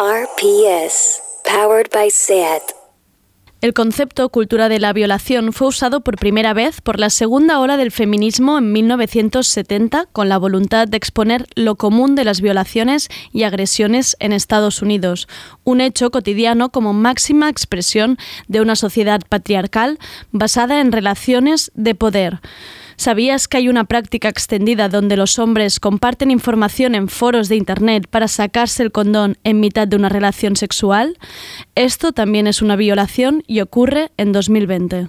RPS, powered by SAT. El concepto cultura de la violación fue usado por primera vez por la segunda ola del feminismo en 1970 con la voluntad de exponer lo común de las violaciones y agresiones en Estados Unidos, un hecho cotidiano como máxima expresión de una sociedad patriarcal basada en relaciones de poder. ¿Sabías que hay una práctica extendida donde los hombres comparten información en foros de Internet para sacarse el condón en mitad de una relación sexual? Esto también es una violación y ocurre en 2020.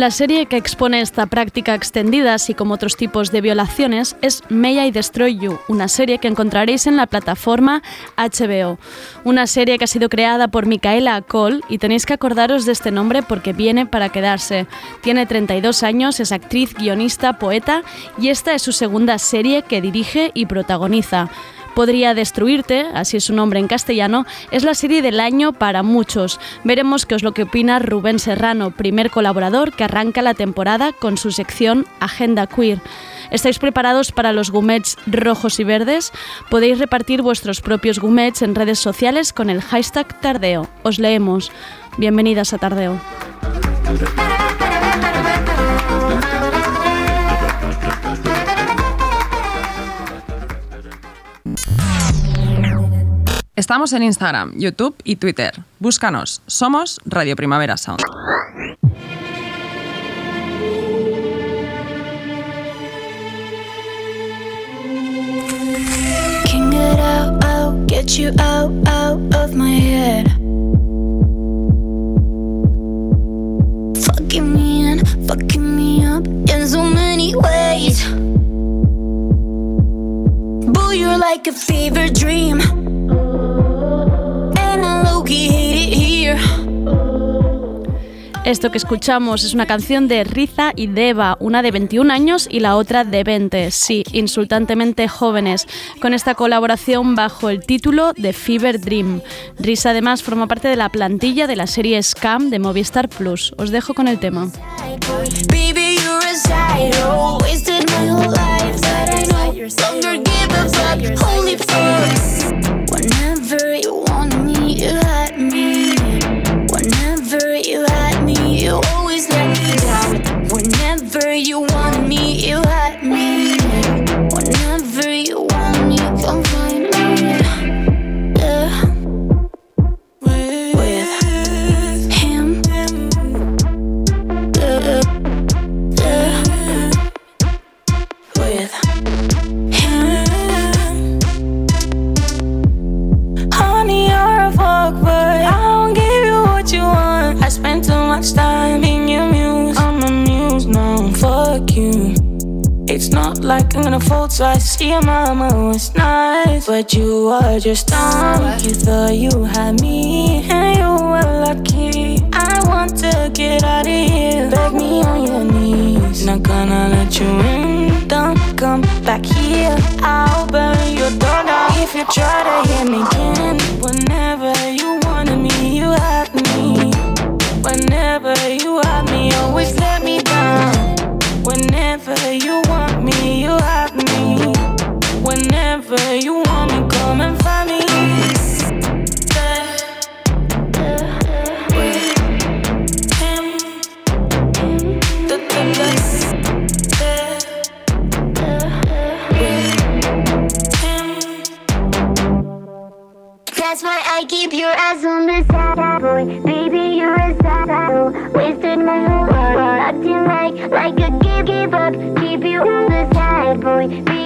La serie que expone esta práctica extendida, así como otros tipos de violaciones, es May I Destroy You, una serie que encontraréis en la plataforma HBO. Una serie que ha sido creada por Micaela Cole y tenéis que acordaros de este nombre porque viene para quedarse. Tiene 32 años, es actriz, guionista, poeta y esta es su segunda serie que dirige y protagoniza. Podría destruirte, así es su nombre en castellano, es la serie del año para muchos. Veremos qué es lo que opina Rubén Serrano, primer colaborador que arranca la temporada con su sección Agenda Queer. ¿Estáis preparados para los gumets rojos y verdes? Podéis repartir vuestros propios gumets en redes sociales con el hashtag Tardeo. Os leemos. Bienvenidas a Tardeo. Estamos en Instagram, YouTube y Twitter. Búscanos. Somos Radio Primavera Sound. Get you out, out of my head. Fucking me and fucking me up in so many ways. Boo, you're like a fever dream. Esto que escuchamos es una canción de Riza y Deva, una de 21 años y la otra de 20, sí, insultantemente jóvenes, con esta colaboración bajo el título de Fever Dream. Riza además forma parte de la plantilla de la serie Scam de Movistar Plus. Os dejo con el tema. Whenever you you had me. Whenever you had me, you always let me down. Whenever you want me, you had me. Whenever you want me, come find me. Yeah. With him. Yeah. Yeah. With him. I'm gonna fall twice. See your mama was nice, but you are just dumb. You thought you had me, and you were lucky. I want to get out of here. Beg me on your knees. Not gonna let you in. Don't come back here. I'll burn your door down if you try to hit me again. Whenever you wanted me, you had me. Whenever you had me, always let me down. Whenever you want Whenever you want me, come and find me. That's why I keep your ass on the side, boy. Baby, you're a side Wasted my whole life acting like like a give give up. Keep you on the side, boy.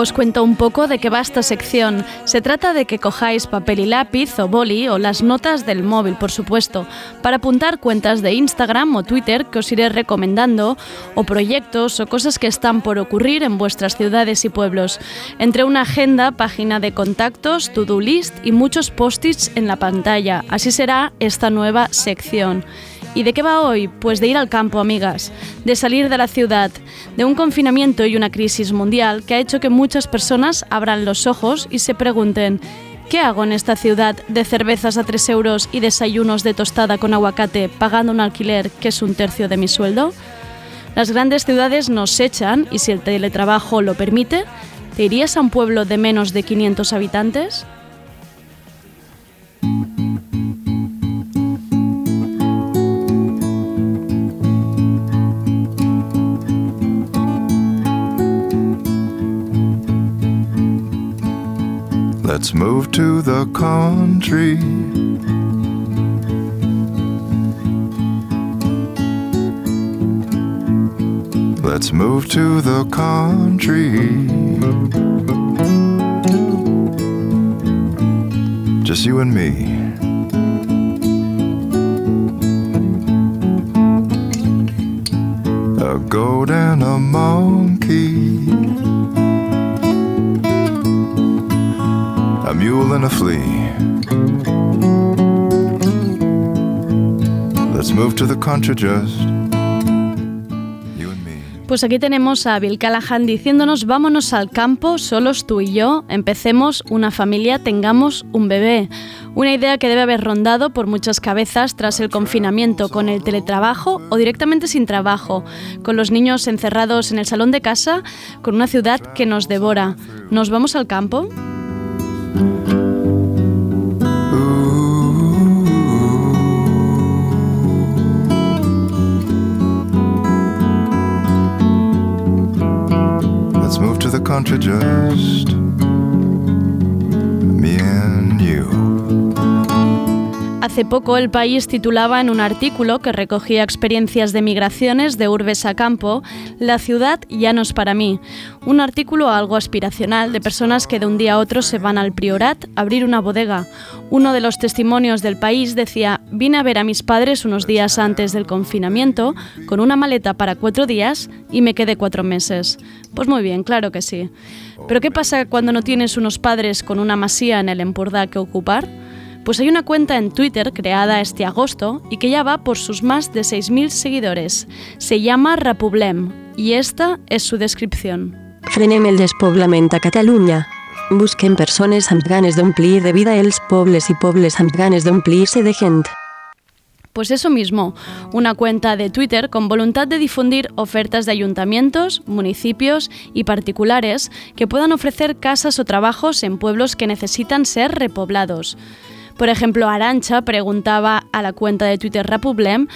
Os cuento un poco de qué va esta sección. Se trata de que cojáis papel y lápiz o boli o las notas del móvil, por supuesto, para apuntar cuentas de Instagram o Twitter que os iré recomendando, o proyectos o cosas que están por ocurrir en vuestras ciudades y pueblos. Entre una agenda, página de contactos, to-do list y muchos post-its en la pantalla. Así será esta nueva sección. ¿Y de qué va hoy? Pues de ir al campo, amigas, de salir de la ciudad, de un confinamiento y una crisis mundial que ha hecho que muchas personas abran los ojos y se pregunten, ¿qué hago en esta ciudad de cervezas a 3 euros y desayunos de tostada con aguacate pagando un alquiler que es un tercio de mi sueldo? Las grandes ciudades nos echan y si el teletrabajo lo permite, ¿te irías a un pueblo de menos de 500 habitantes? Let's move to the country. Let's move to the country. Just you and me. A goat and a monkey. A mule and a flea. Let's move to the country just. Pues aquí tenemos a Bill Callahan diciéndonos vámonos al campo, solos tú y yo, empecemos una familia, tengamos un bebé. Una idea que debe haber rondado por muchas cabezas tras el confinamiento, con el teletrabajo o directamente sin trabajo, con los niños encerrados en el salón de casa, con una ciudad que nos devora. ¿Nos vamos al campo? Country just Hace poco el país titulaba en un artículo que recogía experiencias de migraciones de urbes a campo, La ciudad ya no es para mí. Un artículo algo aspiracional de personas que de un día a otro se van al Priorat a abrir una bodega. Uno de los testimonios del país decía, vine a ver a mis padres unos días antes del confinamiento con una maleta para cuatro días y me quedé cuatro meses. Pues muy bien, claro que sí. Pero ¿qué pasa cuando no tienes unos padres con una masía en el Empordà que ocupar? Pues hay una cuenta en Twitter creada este agosto y que ya va por sus más de 6.000 seguidores. Se llama Rapublem y esta es su descripción. Frenem el despoblament a Catalunya. Busquem persones amb ganes d'omplir de vida els pobles i pobles amb ganes d'omplir-se de gent. Pues eso mismo, una cuenta de Twitter con voluntad de difundir ofertas de ayuntamientos, municipios y particulares que puedan ofrecer casas o trabajos en pueblos que necesitan ser repoblados. Por ejemplo, Arancha preguntaba a la cuenta de Twitter Rapublem,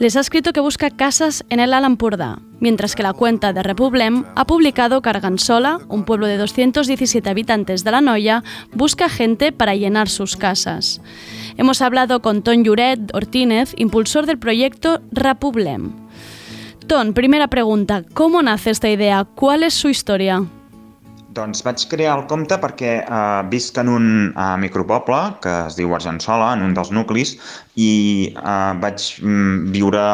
les ha escrito que busca casas en el Alampurdá, mientras que la cuenta de Republim ha publicado que Argansola, un pueblo de 217 habitantes de la Noya, busca gente para llenar sus casas. Hemos hablado con Ton Lloret Ortínez, impulsor del proyecto Rapublem. Ton, primera pregunta, ¿cómo nace esta idea? ¿Cuál es su historia? Doncs vaig crear el compte perquè eh, visc en un eh, micropoble que es diu Argençola, en un dels nuclis, i eh, vaig mm, viure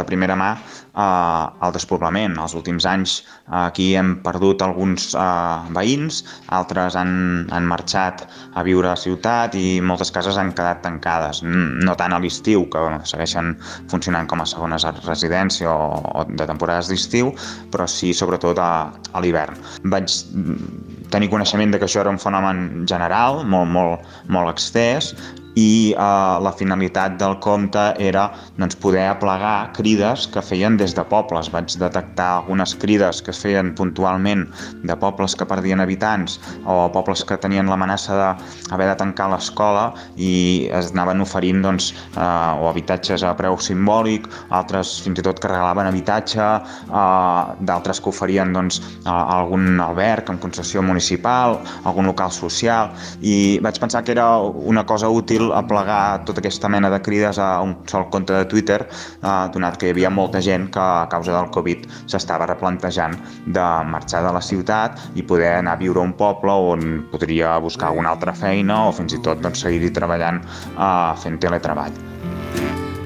de primera mà eh, el despoblament. Els últims anys eh, aquí hem perdut alguns eh, veïns, altres han, han marxat a viure a la ciutat i moltes cases han quedat tancades. No tant a l'estiu, que segueixen funcionant com a segones residència o, o de temporades d'estiu, però sí sobretot a, a l'hivern. Vaig mm, tenir coneixement de que això era un fenomen general, molt, molt, molt extès, i eh, la finalitat del compte era doncs, poder aplegar crides que feien des de pobles. Vaig detectar algunes crides que es feien puntualment de pobles que perdien habitants o pobles que tenien l'amenaça d'haver de tancar l'escola i es anaven oferint doncs, eh, o habitatges a preu simbòlic, altres fins i tot que regalaven habitatge, eh, d'altres que oferien doncs, algun alberg en concessió municipal, algun local social i vaig pensar que era una cosa útil difícil aplegar tota aquesta mena de crides a un sol compte de Twitter, eh, donat que hi havia molta gent que a causa del Covid s'estava replantejant de marxar de la ciutat i poder anar a viure a un poble on podria buscar alguna altra feina o fins i tot doncs, seguir-hi treballant eh, fent teletreball.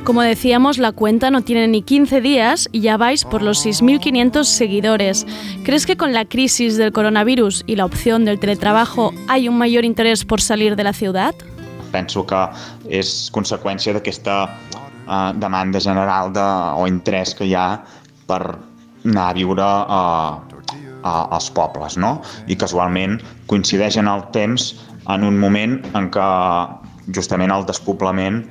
Como decíamos, la cuenta no tiene ni 15 días y ya vais por los 6.500 seguidores. ¿Crees que con la crisis del coronavirus y la opción del teletrabajo hay un mayor interés por salir de la ciudad? Penso que és conseqüència d'aquesta eh, demanda general de, o interès que hi ha per anar a viure a, a, als pobles, no? I casualment coincideix en el temps en un moment en què justament el despoblament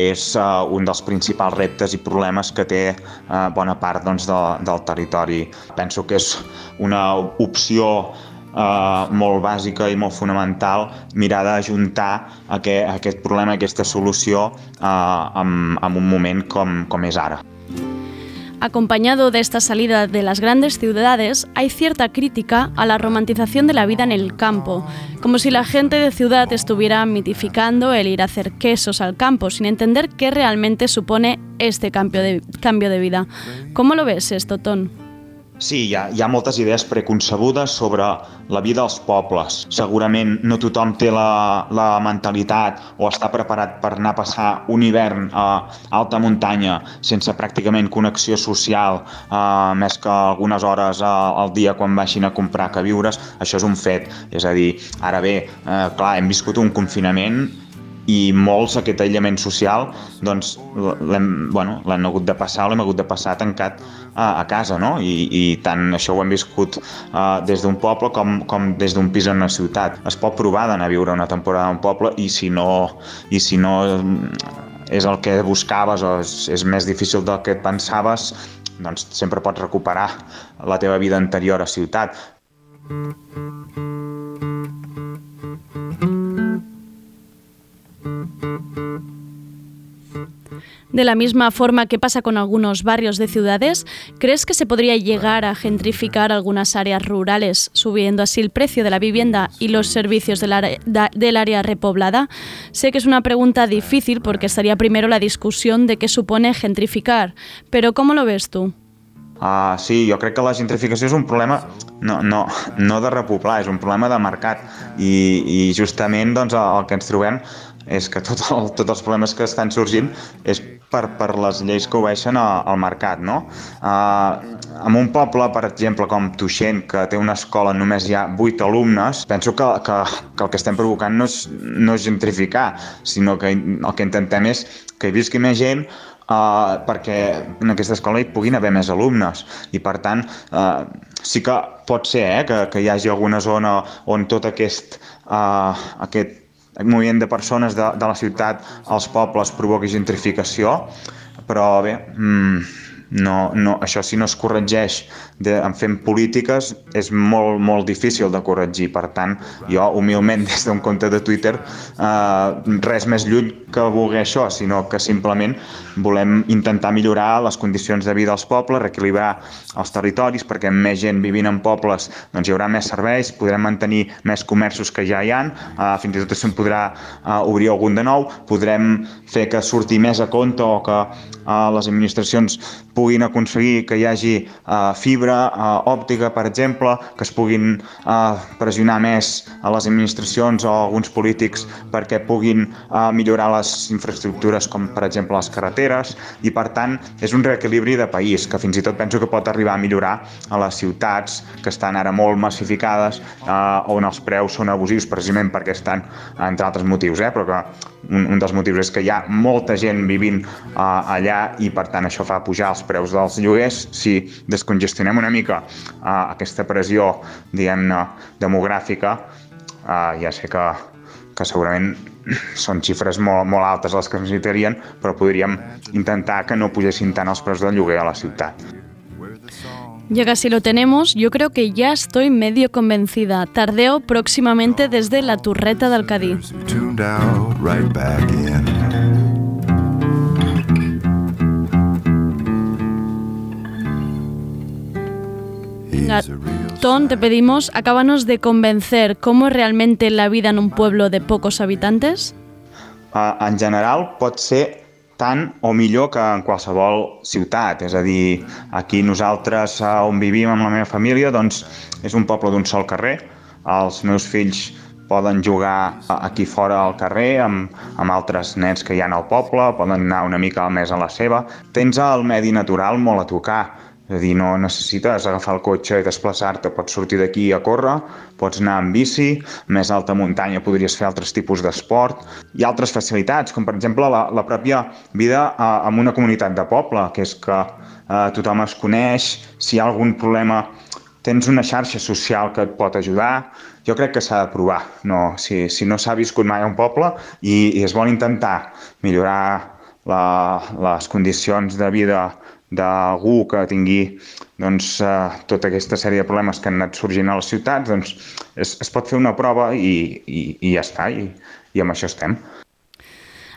és uh, un dels principals reptes i problemes que té uh, bona part doncs, de, del territori. Penso que és una opció eh, molt bàsica i molt fonamental mirar d'ajuntar aquest, aquest problema, aquesta solució eh, en, en un moment com, com és ara. Acompañado de esta salida de las grandes ciudades, hay cierta crítica a la romantización de la vida en el campo, como si la gente de ciudad estuviera mitificando el ir a hacer quesos al campo, sin entender qué realmente supone este cambio de, cambio de vida. ¿Cómo lo ves esto, Ton? Sí, hi ha, hi ha moltes idees preconcebudes sobre la vida als pobles. Segurament no tothom té la, la mentalitat o està preparat per anar a passar un hivern a alta muntanya sense pràcticament connexió social, eh, més que algunes hores al dia quan baixin a comprar que viures. Això és un fet. És a dir, ara bé, eh, clar, hem viscut un confinament i molts aquest aïllament social doncs l'hem bueno, hagut de passar l'hem hagut de passar tancat a, a casa no? I, i tant això ho hem viscut uh, des d'un poble com, com des d'un pis en una ciutat es pot provar d'anar a viure una temporada en un poble i si no, i si no mm, és el que buscaves o és, és més difícil del que et pensaves doncs sempre pots recuperar la teva vida anterior a ciutat De la misma forma que pasa con algunos barrios de ciudades, ¿crees que se podría llegar a gentrificar algunas áreas rurales, subiendo así el precio de la vivienda y los servicios del área, repoblada? Sé que es una pregunta difícil porque estaría primero la discusión de qué supone gentrificar, pero ¿cómo lo ves tú? Uh, sí, jo crec que la gentrificació és un problema no, no, no de repoblar, és un problema de mercat i, i justament doncs, és que tot el, tots els problemes que estan sorgint és per, per les lleis que obeixen al mercat, no? Uh, en un poble, per exemple, com Tuixent, que té una escola només hi ha 8 alumnes, penso que, que, que el que estem provocant no és, no és gentrificar, sinó que el que intentem és que hi visqui més gent uh, perquè en aquesta escola hi puguin haver més alumnes i per tant uh, sí que pot ser eh, que, que hi hagi alguna zona on tot aquest, uh, aquest moviment de persones de, de la ciutat als pobles provoqui gentrificació, però bé, mmm, no, no, això si no es corregeix de, en fent polítiques és molt, molt difícil de corregir. Per tant, jo humilment des d'un compte de Twitter eh, res més lluny que voler això, sinó que simplement volem intentar millorar les condicions de vida als pobles, reequilibrar els territoris perquè amb més gent vivint en pobles doncs hi haurà més serveis, podrem mantenir més comerços que ja hi han, eh, fins i tot se'n podrà eh, obrir algun de nou, podrem fer que surti més a compte o que eh, les administracions puguin aconseguir que hi hagi uh, fibra uh, òptica, per exemple, que es puguin uh, pressionar més a les administracions o a alguns polítics perquè puguin uh, millorar les infraestructures com, per exemple, les carreteres. I, per tant, és un reequilibri de país que fins i tot penso que pot arribar a millorar a les ciutats que estan ara molt massificades uh, on els preus són abusius precisament perquè estan, entre altres motius, eh, però que un, un dels motius és que hi ha molta gent vivint uh, allà i, per tant, això fa pujar els preus dels lloguers, si descongestionem una mica uh, aquesta pressió, diguem-ne, demogràfica, uh, ja sé que, que segurament són xifres molt, molt altes les que es necessitarien, però podríem intentar que no pugessin tant els preus del lloguer a la ciutat. Ya casi lo tenemos, yo creo que ya estoy medio convencida. Tardeo próximamente desde la Turreta del real Ton, te pedimos, acábanos de convencer cómo es realmente la vida en un pueblo de pocos habitantes. Uh, en general pot ser tant o millor que en qualsevol ciutat. És a dir, aquí nosaltres on vivim amb la meva família doncs, és un poble d'un sol carrer. Els meus fills poden jugar aquí fora al carrer amb, amb altres nens que hi ha al poble, poden anar una mica mes a la seva. Tens el medi natural molt a tocar, és a dir, no necessites agafar el cotxe i desplaçar-te, pots sortir d'aquí a córrer, pots anar amb bici, més alta muntanya podries fer altres tipus d'esport, i altres facilitats, com per exemple la, la pròpia vida eh, en una comunitat de poble, que és que eh, tothom es coneix, si hi ha algun problema tens una xarxa social que et pot ajudar, jo crec que s'ha de provar. No, si, si no s'ha viscut mai a un poble i, i es vol intentar millorar la, les condicions de vida d'algú que tingui doncs, eh, tota aquesta sèrie de problemes que han anat sorgint a les ciutats, doncs es, es pot fer una prova i, i, i ja està, i, i amb això estem.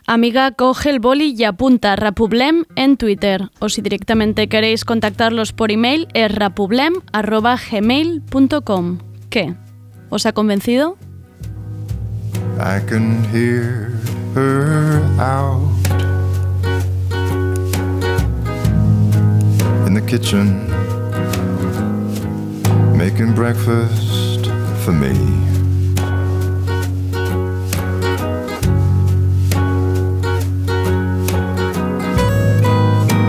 Amiga, coge el boli y apunta Rapublem en Twitter. O si directamente queréis contactarlos por email, es rapublem.gmail.com. ¿Qué? ¿Os ha convencido? I can hear her out kitchen making breakfast for me.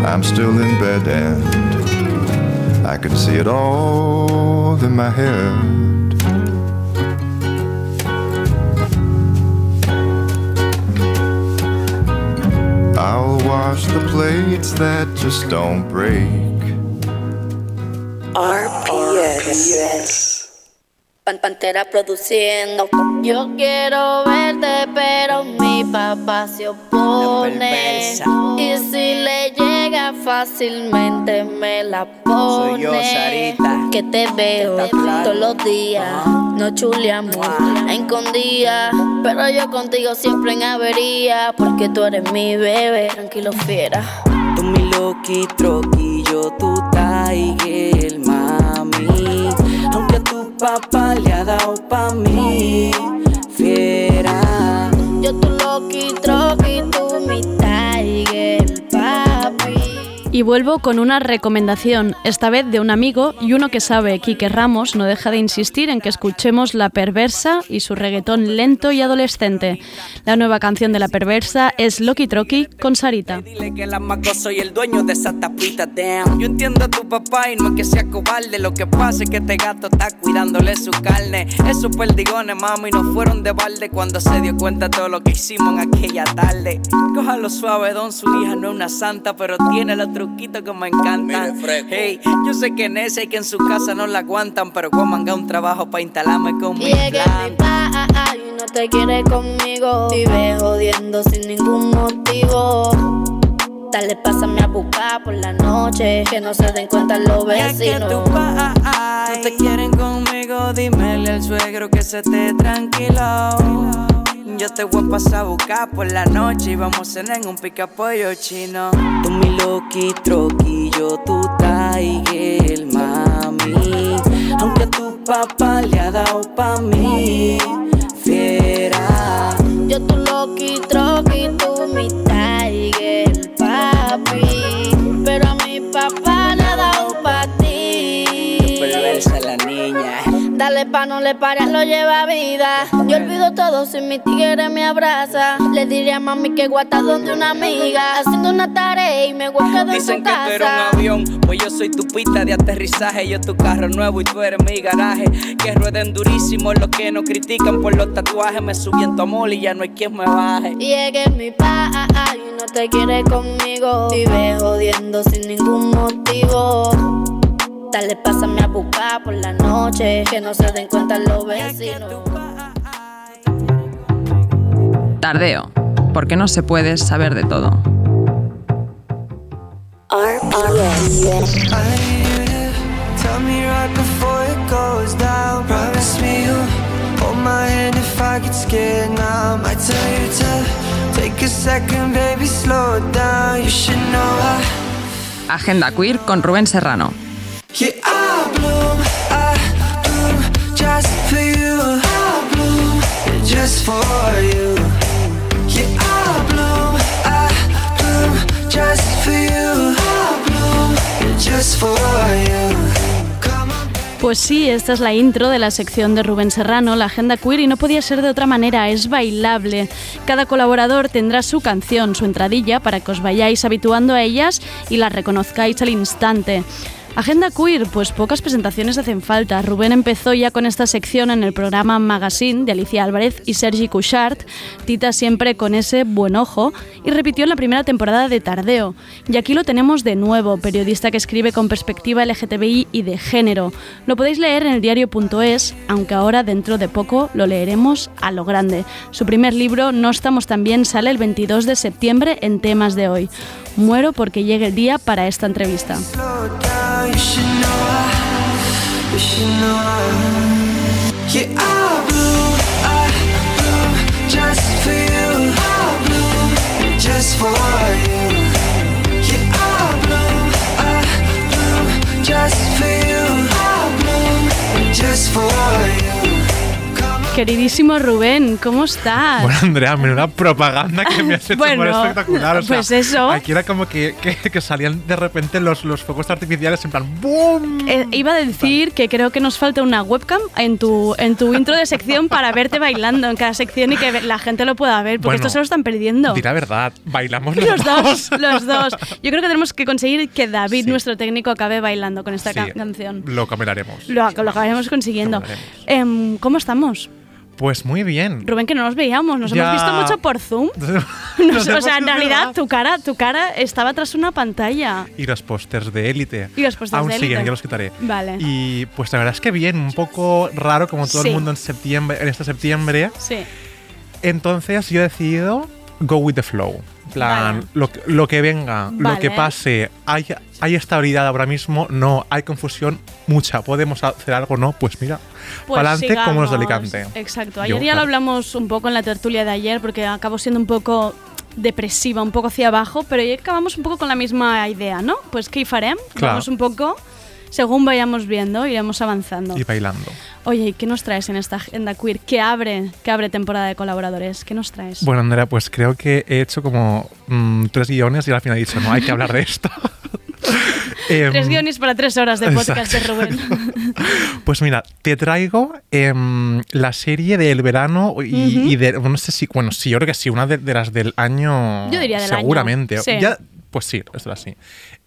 I'm still in bed and I can see it all in my head. I'll wash the plates that just don't break. Pan Pantera produciendo. Yo quiero verte, pero mi papá se opone. Y si le llega fácilmente me la pone. Soy yo, Sarita. Que te veo todos los días. No chuleamos, escondía. Pero yo contigo siempre en avería. Porque tú eres mi bebé. Tranquilo, fiera. Tú mi loki troqui, yo tu tiger, mami. Tu papá le ha dado pa' mí, fiera. Yo tu loki, troqui, Y vuelvo con una recomendación, esta vez de un amigo y uno que sabe, Quique Ramos, no deja de insistir en que escuchemos La Perversa y su reggaetón lento y adolescente. La nueva canción de La Perversa es Loki Troki con Sarita. Dile que la mago soy el dueño de esa tapita, damn. Yo entiendo a tu papá y no es que sea cobarde. Lo que pasa es que este gato está cuidándole su carne. Esos perdigones, mami, no fueron de balde cuando se dio cuenta de todo lo que hicimos en aquella tarde. Cójalo suave, don, su hija no es una santa, pero tiene los truquitos que me encantan. Hey, yo sé que en ese y que en su casa no la aguantan, pero voy a mangar un trabajo para instalarme con mi Y es que plan. mi pa y no te quiere conmigo. Vive jodiendo sin ningún motivo. Dale, pásame a buscar por la noche. Que no se den cuenta los Ya que vecinos. tu pa no te quieren conmigo, dímele al suegro que se esté tranquilo. Yo te voy a pasar a buscar por la noche y vamos a cenar en un pica pollo chino. Tú mi loki troqui, yo tu tiger, mami. Aunque tu papá le ha dado pa' mí, fiera. Yo tu loki, Dale pa' no le pares, lo lleva vida. Yo olvido todo si mi tigre me abraza. Le diré a mami que guata donde una amiga. Haciendo una tarea y me voy a quedar en Dicen tu que tú eres un casa. avión, pues yo soy tu pista de aterrizaje. Yo tu carro nuevo y tú eres mi garaje. Que rueden durísimo los que no critican por los tatuajes. Me subí en tu amor y ya no hay quien me baje. Y es que mi pa y no te quiere conmigo. Vive jodiendo sin ningún motivo. Dale, pásame a buscar por la noche. Que no se den cuenta los vecinos. Tardeo, porque no se puede saber de todo. RPS. Tell me right before it goes down. Promise me you'll hold my hand if I get scared now. Might tell you to take a second, baby, slow it down. You should know I, Agenda Queer con Rubén Serrano. Pues sí, esta es la intro de la sección de Rubén Serrano, la agenda queer, y no podía ser de otra manera, es bailable. Cada colaborador tendrá su canción, su entradilla, para que os vayáis habituando a ellas y las reconozcáis al instante. Agenda queer, pues pocas presentaciones hacen falta. Rubén empezó ya con esta sección en el programa Magazine de Alicia Álvarez y Sergi Couchard, Tita siempre con ese buen ojo, y repitió en la primera temporada de Tardeo. Y aquí lo tenemos de nuevo, periodista que escribe con perspectiva LGTBI y de género. Lo podéis leer en el diario.es, aunque ahora dentro de poco lo leeremos a lo grande. Su primer libro, No estamos tan bien, sale el 22 de septiembre en temas de hoy. Muero porque llegue el día para esta entrevista. Queridísimo Rubén, ¿cómo estás? Bueno, Andrea, menuda propaganda que me has hecho Bueno, por espectacular. O sea, pues eso. Aquí era como que, que, que salían de repente los, los fuegos artificiales en plan ¡BOOM! Eh, iba a decir que creo que nos falta una webcam en tu, en tu intro de sección para verte bailando en cada sección y que la gente lo pueda ver, porque Bueno, esto se lo están perdiendo. Di la verdad, bailamos los, Los dos, los dos. Yo creo que tenemos que conseguir que David, Sí. nuestro técnico, acabe bailando con esta Sí, ca- canción. Lo caminaremos. Lo, lo acabaremos consiguiendo. Lo. Em, ¿Cómo estamos? Pues muy bien. Rubén, que no nos veíamos, nos Ya. hemos visto mucho por Zoom. Nos o sea, en realidad tu cara, tu cara estaba tras una pantalla. Y los pósters de élite. Y los pósters Aún de siguen, Élite. ya los quitaré. Vale. Y pues la verdad es que bien, un poco raro como todo Sí. el mundo en septiembre, en este septiembre. Sí. Entonces yo he decidido go with the flow. Plan, Vale. lo, que- lo que venga, lo que pase, hay, hay estabilidad ahora mismo, no, hay confusión, mucha. ¿Podemos hacer algo? No, pues mira, Pues para adelante como los de. Alicante. Exacto. Yo, Ayer ya lo hablamos un poco en la tertulia de ayer porque acabó siendo un poco depresiva, un poco hacia abajo, pero hoy acabamos un poco con la misma idea, ¿no? Pues ¿qué farem? Claro. Vamos un poco, según vayamos viendo, iremos avanzando. Y bailando. Oye, ¿y qué nos traes en esta agenda queer? ¿Qué abre, que abre temporada de colaboradores? ¿Qué nos traes? Bueno, Andrea, pues creo que he hecho como mm, tres guiones y al final he dicho, no, hay que hablar de esto. Em, Tres guiones para tres horas de podcast de Rubén. Pues mira, te traigo em, la serie del verano y, de, no sé si, bueno, sí, yo creo que sí, una de, de las del año. Yo diría del año, Seguramente. sí. Ya, pues sí, es así.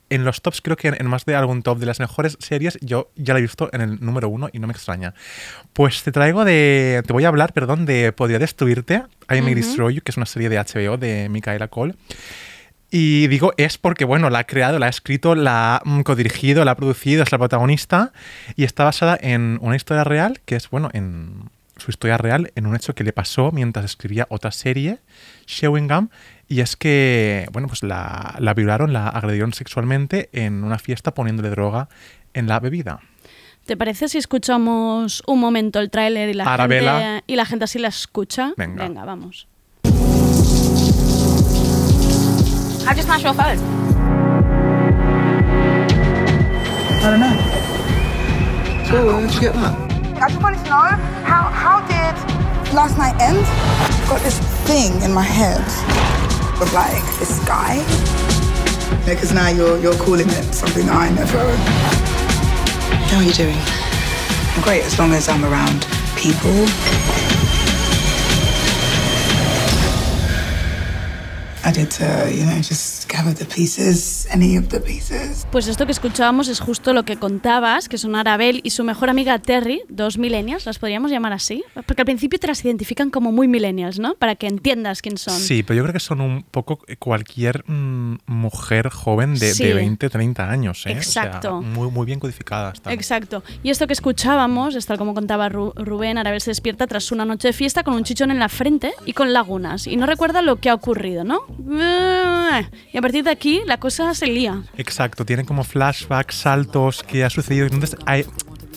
En los tops, creo que en, en más de algún top de las mejores series, yo ya la he visto en el número uno y no me extraña. Pues te traigo de. Te voy a hablar, perdón, de Podría Destruirte, I May. Destroy You, que es una serie de HBO de Micaela Cole. Y digo es porque, bueno, la ha creado, la ha escrito, la ha mm, codirigido, la ha producido, es la protagonista y está basada en una historia real, que es, bueno, en su historia real, en un hecho que le pasó mientras escribía otra serie, Shewingham, y es que, bueno, pues la, la violaron, la agredieron sexualmente en una fiesta poniéndole droga en la bebida. ¿Te parece si escuchamos un momento el tráiler y la Arabella. gente y la gente así la escucha? Venga. vamos. How'd you smash your phone? I don't know. So where did you get that? I just wanted to know how how did last night end? Got this thing in my head of like this guy. Because now you're you're calling it something that I never. How are you doing? I'm great as long as I'm around people. I did to, you know, just gather the pieces, any of the pieces. Pues esto que escuchábamos es justo lo que contabas, que son Arabel y su mejor amiga Terry, dos millennials, las podríamos llamar así, porque al principio te las identifican como muy millennials, ¿no? Para que entiendas quién son. Sí, pero yo creo que son un poco cualquier mm, mujer joven de, Sí. de 20, 30 años. ¿eh? O sea, Exacto. muy, muy bien codificadas. están. Exacto. Y esto que escuchábamos, es tal como contaba Ru- Rubén, Arabel se despierta tras una noche de fiesta con un chichón en la frente y con lagunas. Y no recuerda lo que ha ocurrido, ¿no? Y a partir de aquí la cosa se lía. Exacto, tienen como flashbacks, saltos que ha sucedido. Entonces,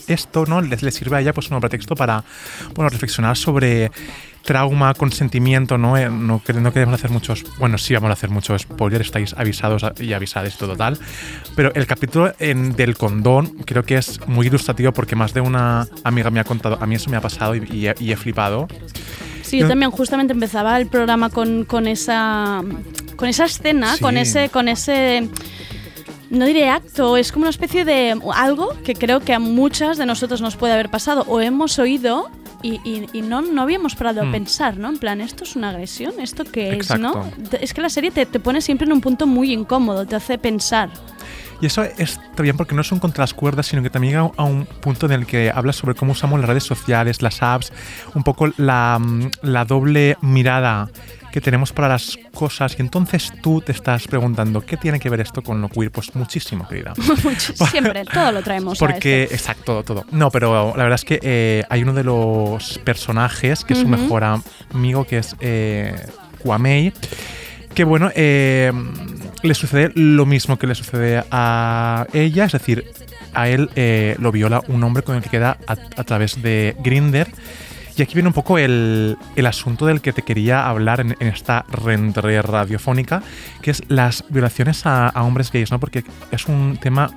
esto no les, sirve a ella pues como pretexto para bueno, reflexionar sobre trauma, consentimiento, ¿no? Eh, no, no queremos hacer muchos, bueno, sí vamos a hacer muchos spoilers, estáis avisados y avisadas todo tal, pero el capítulo en- del condón creo que es muy ilustrativo porque más de una amiga me ha contado, a mí eso me ha pasado y he flipado. Sí, yo también justamente empezaba el programa con, con esa con esa escena, Sí. con ese con ese no diré acto, es como una especie de algo que creo que a muchas de nosotros nos puede haber pasado o hemos oído y, y- y no, no habíamos parado a Mm. pensar, ¿no? En plan, ¿esto es una agresión? ¿Esto qué es, no? Es que la serie te, te pone siempre en un punto muy incómodo, te hace pensar. Y eso está bien porque no es un contra las cuerdas, sino que también llega a un punto en el que habla sobre cómo usamos las redes sociales, las apps, un poco la, mm, la doble mirada que tenemos para las cosas. Y entonces tú te estás preguntando, ¿qué tiene que ver esto con lo queer? Pues muchísimo, querida. Siempre, todo lo traemos a Porque, esto. exacto, todo, todo. No, pero la verdad es que eh, hay uno de los personajes que es su mejor amigo, que es eh, Kwamei, que bueno, eh, le sucede lo mismo que le sucede a ella, es decir, a él eh, lo viola un hombre con el que queda a, a través de Grinder. Y aquí viene un poco el, el asunto del que te quería hablar en, en esta rentrée radiofónica, que es las violaciones a, a hombres gays, ¿no? Porque es un tema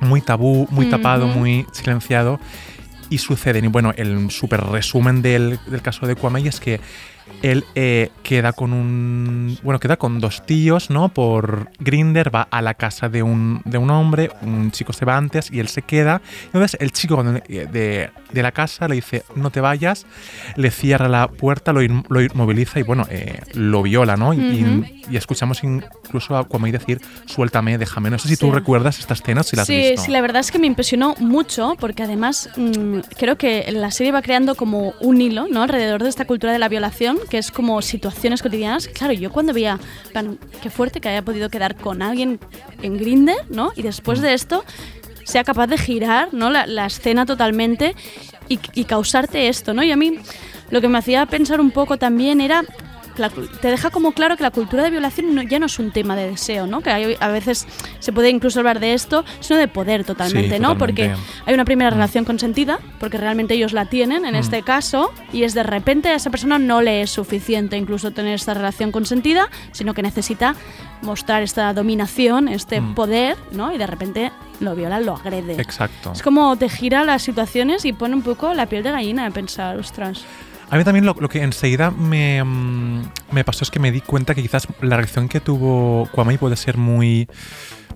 muy tabú, muy tapado, muy silenciado y suceden. Y bueno, el súper resumen del, del caso de Kwame es que él eh, queda con un. Bueno, queda con dos tíos, ¿no? Por Grinder, va a la casa de un, de un hombre, un chico se va antes y él se queda. Entonces el chico eh, de, de la casa le dice, no te vayas, le cierra la puerta, lo, in- lo inmoviliza y bueno, eh, lo viola, ¿no? Y, y escuchamos incluso a Kwame decir, suéltame, déjame. No sé si tú recuerdas esta escena, si la has sí, visto. sí, la verdad es que me impresionó mucho porque además mm, creo que la serie va creando como un hilo ¿no? alrededor de esta cultura de la violación, que es como situaciones cotidianas. Claro, yo cuando veía, plan, qué fuerte que haya podido quedar con alguien en Grinder, ¿no? Y después de esto sea capaz de girar ¿no? la, la escena totalmente y, y causarte esto, ¿no? Y a mí lo que me hacía pensar un poco también era la te deja como claro que la cultura de violación no- ya no es un tema de deseo, ¿no? Que hay- a veces se puede incluso hablar de esto, sino de poder totalmente, Sí, ¿no? totalmente. Porque hay una primera relación consentida, porque realmente ellos la tienen en Mm. este caso, y es de repente a esa persona no le es suficiente incluso tener esta relación consentida, sino que necesita mostrar esta dominación, este Mm. poder, ¿no? Y de repente lo viola, lo agrede. Exacto. Es como te gira las situaciones y pone un poco la piel de gallina de pensar, ostras. A mí también lo, que enseguida me, mm, me pasó es que me di cuenta que quizás la reacción que tuvo Kwame puede ser muy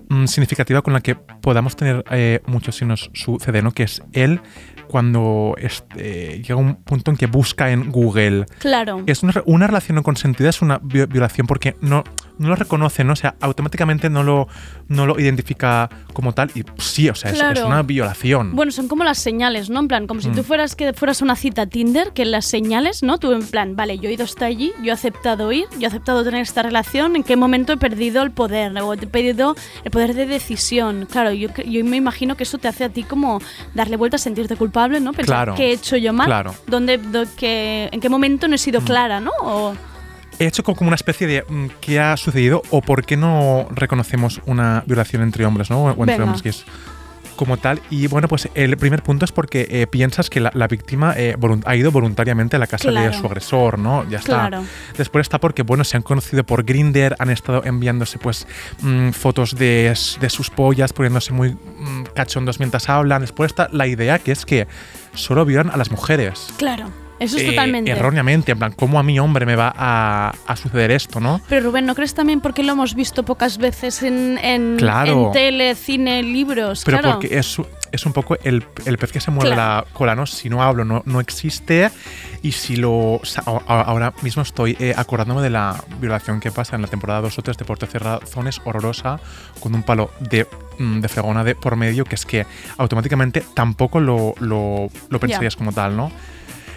mm, significativa con la que podamos tener eh, muchos si nos sucede, ¿no? Que es él cuando este, llega un punto en que busca en Google. Claro. Es una, re- una relación no consentida, es una vi- violación porque no, no lo reconoce, ¿no? O sea, automáticamente no lo, no lo identifica como tal y sí, o sea, es- una violación. Bueno, son como las señales, ¿no? En plan, como si Mm. tú fueras que fueras una cita Tinder, que las señales, ¿no? Tú en plan, vale, yo he ido hasta allí, yo he aceptado ir, yo he aceptado tener esta relación, ¿en qué momento he perdido el poder? O he perdido el poder de decisión. Claro, yo, yo me imagino que eso te hace a ti como darle vueltas, sentirte culpable, ¿no? Pensar, Claro. ¿qué he hecho yo mal? Claro. ¿Dónde, do- qué- ¿En qué momento no he sido clara, ¿no? O, He hecho como una especie de mm, qué ha sucedido o por qué no reconocemos una violación entre hombres, ¿no? O entre Venga. hombres gays como tal. Y bueno, pues el primer punto es porque eh, piensas que la, la víctima eh, ha ido voluntariamente a la casa Claro. de su agresor, ¿no? Ya está. Claro. Después está porque, bueno, se han conocido por Grinder, han estado enviándose pues mm, fotos de sus pollas, poniéndose muy mm, cachondos mientras hablan. Después está la idea que es que solo violan a las mujeres. claro, eso es Eh, totalmente. Erróneamente, en plan, ¿cómo a mi hombre me va a, a suceder esto, no? Pero Rubén, ¿no crees también porque lo hemos visto pocas veces en, en, Claro. en tele, cine, libros? Pero claro. porque es, es un poco el, el pez que se mueve Claro. la cola, ¿no? Si no hablo, no, no existe. Y si lo. o sea, ahora mismo estoy eh, acordándome de la violación que pasa en la temporada 2 o 3 de Puerto Cerrazones, horrorosa, con un palo de, mm, de fregona de por medio, que es que automáticamente tampoco lo, lo, lo pensarías como tal, ¿no?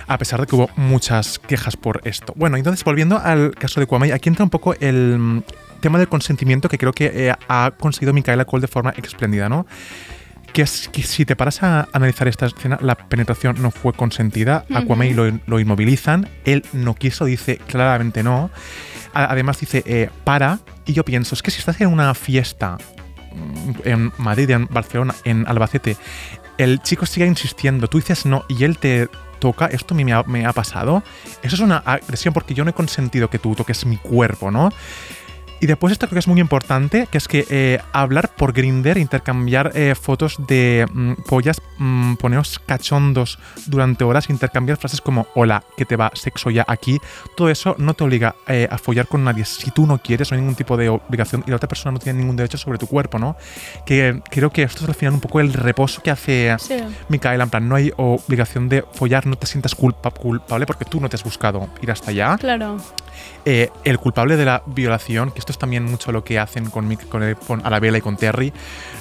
A pesar de que hubo muchas quejas por esto. Bueno, entonces volviendo al caso de Kwame, aquí entra un poco el mm, tema del consentimiento que creo que eh, ha conseguido Micaela Cole de forma espléndida, ¿no? Que es que si te paras a analizar esta escena, la penetración no fue consentida, a Ujú. Kwame lo, lo inmovilizan, él no quiso, dice claramente no. A- Además dice, eh, para, y yo pienso, es que si estás en una fiesta mm, en Madrid, en Barcelona, en Albacete, el chico sigue insistiendo, tú dices no y él te toca, esto me ha, me ha pasado, eso es una agresión porque yo no he consentido que tú toques mi cuerpo, ¿no? Y después esto creo que es muy importante, que es que eh, hablar por Grinder, intercambiar eh, fotos de mm, pollas, mm, poneros cachondos durante horas, intercambiar frases como hola, que te va sexo ya aquí, todo eso no te obliga eh, a follar con nadie si tú no quieres, no hay ningún tipo de obligación y la otra persona no tiene ningún derecho sobre tu cuerpo, ¿no? Que creo que esto es al final un poco el reposo que hace Sí. Micaela, en plan, no hay obligación de follar, no te sientas culpa- culpable porque tú no te has buscado ir hasta allá. Claro. Eh, el culpable de la violación, que esto es también mucho lo que hacen con, Mick- con, el- con Arabella y con Terry,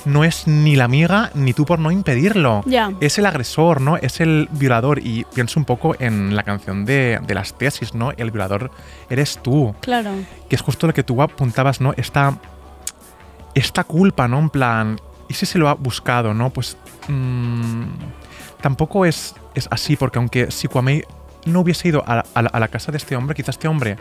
no es ni la amiga ni tú por no impedirlo. Ya. Es el agresor, ¿no? Es el violador. Y pienso un poco en la canción de, de las tesis, ¿no? El violador eres tú. Claro. Que es justo lo que tú apuntabas, ¿no? Esta, esta culpa, ¿no? En plan, ¿y si se lo ha buscado, ¿no? Pues mm, tampoco es, es así, porque aunque si Kwame no hubiese ido a, a la casa de este hombre, quizás este hombre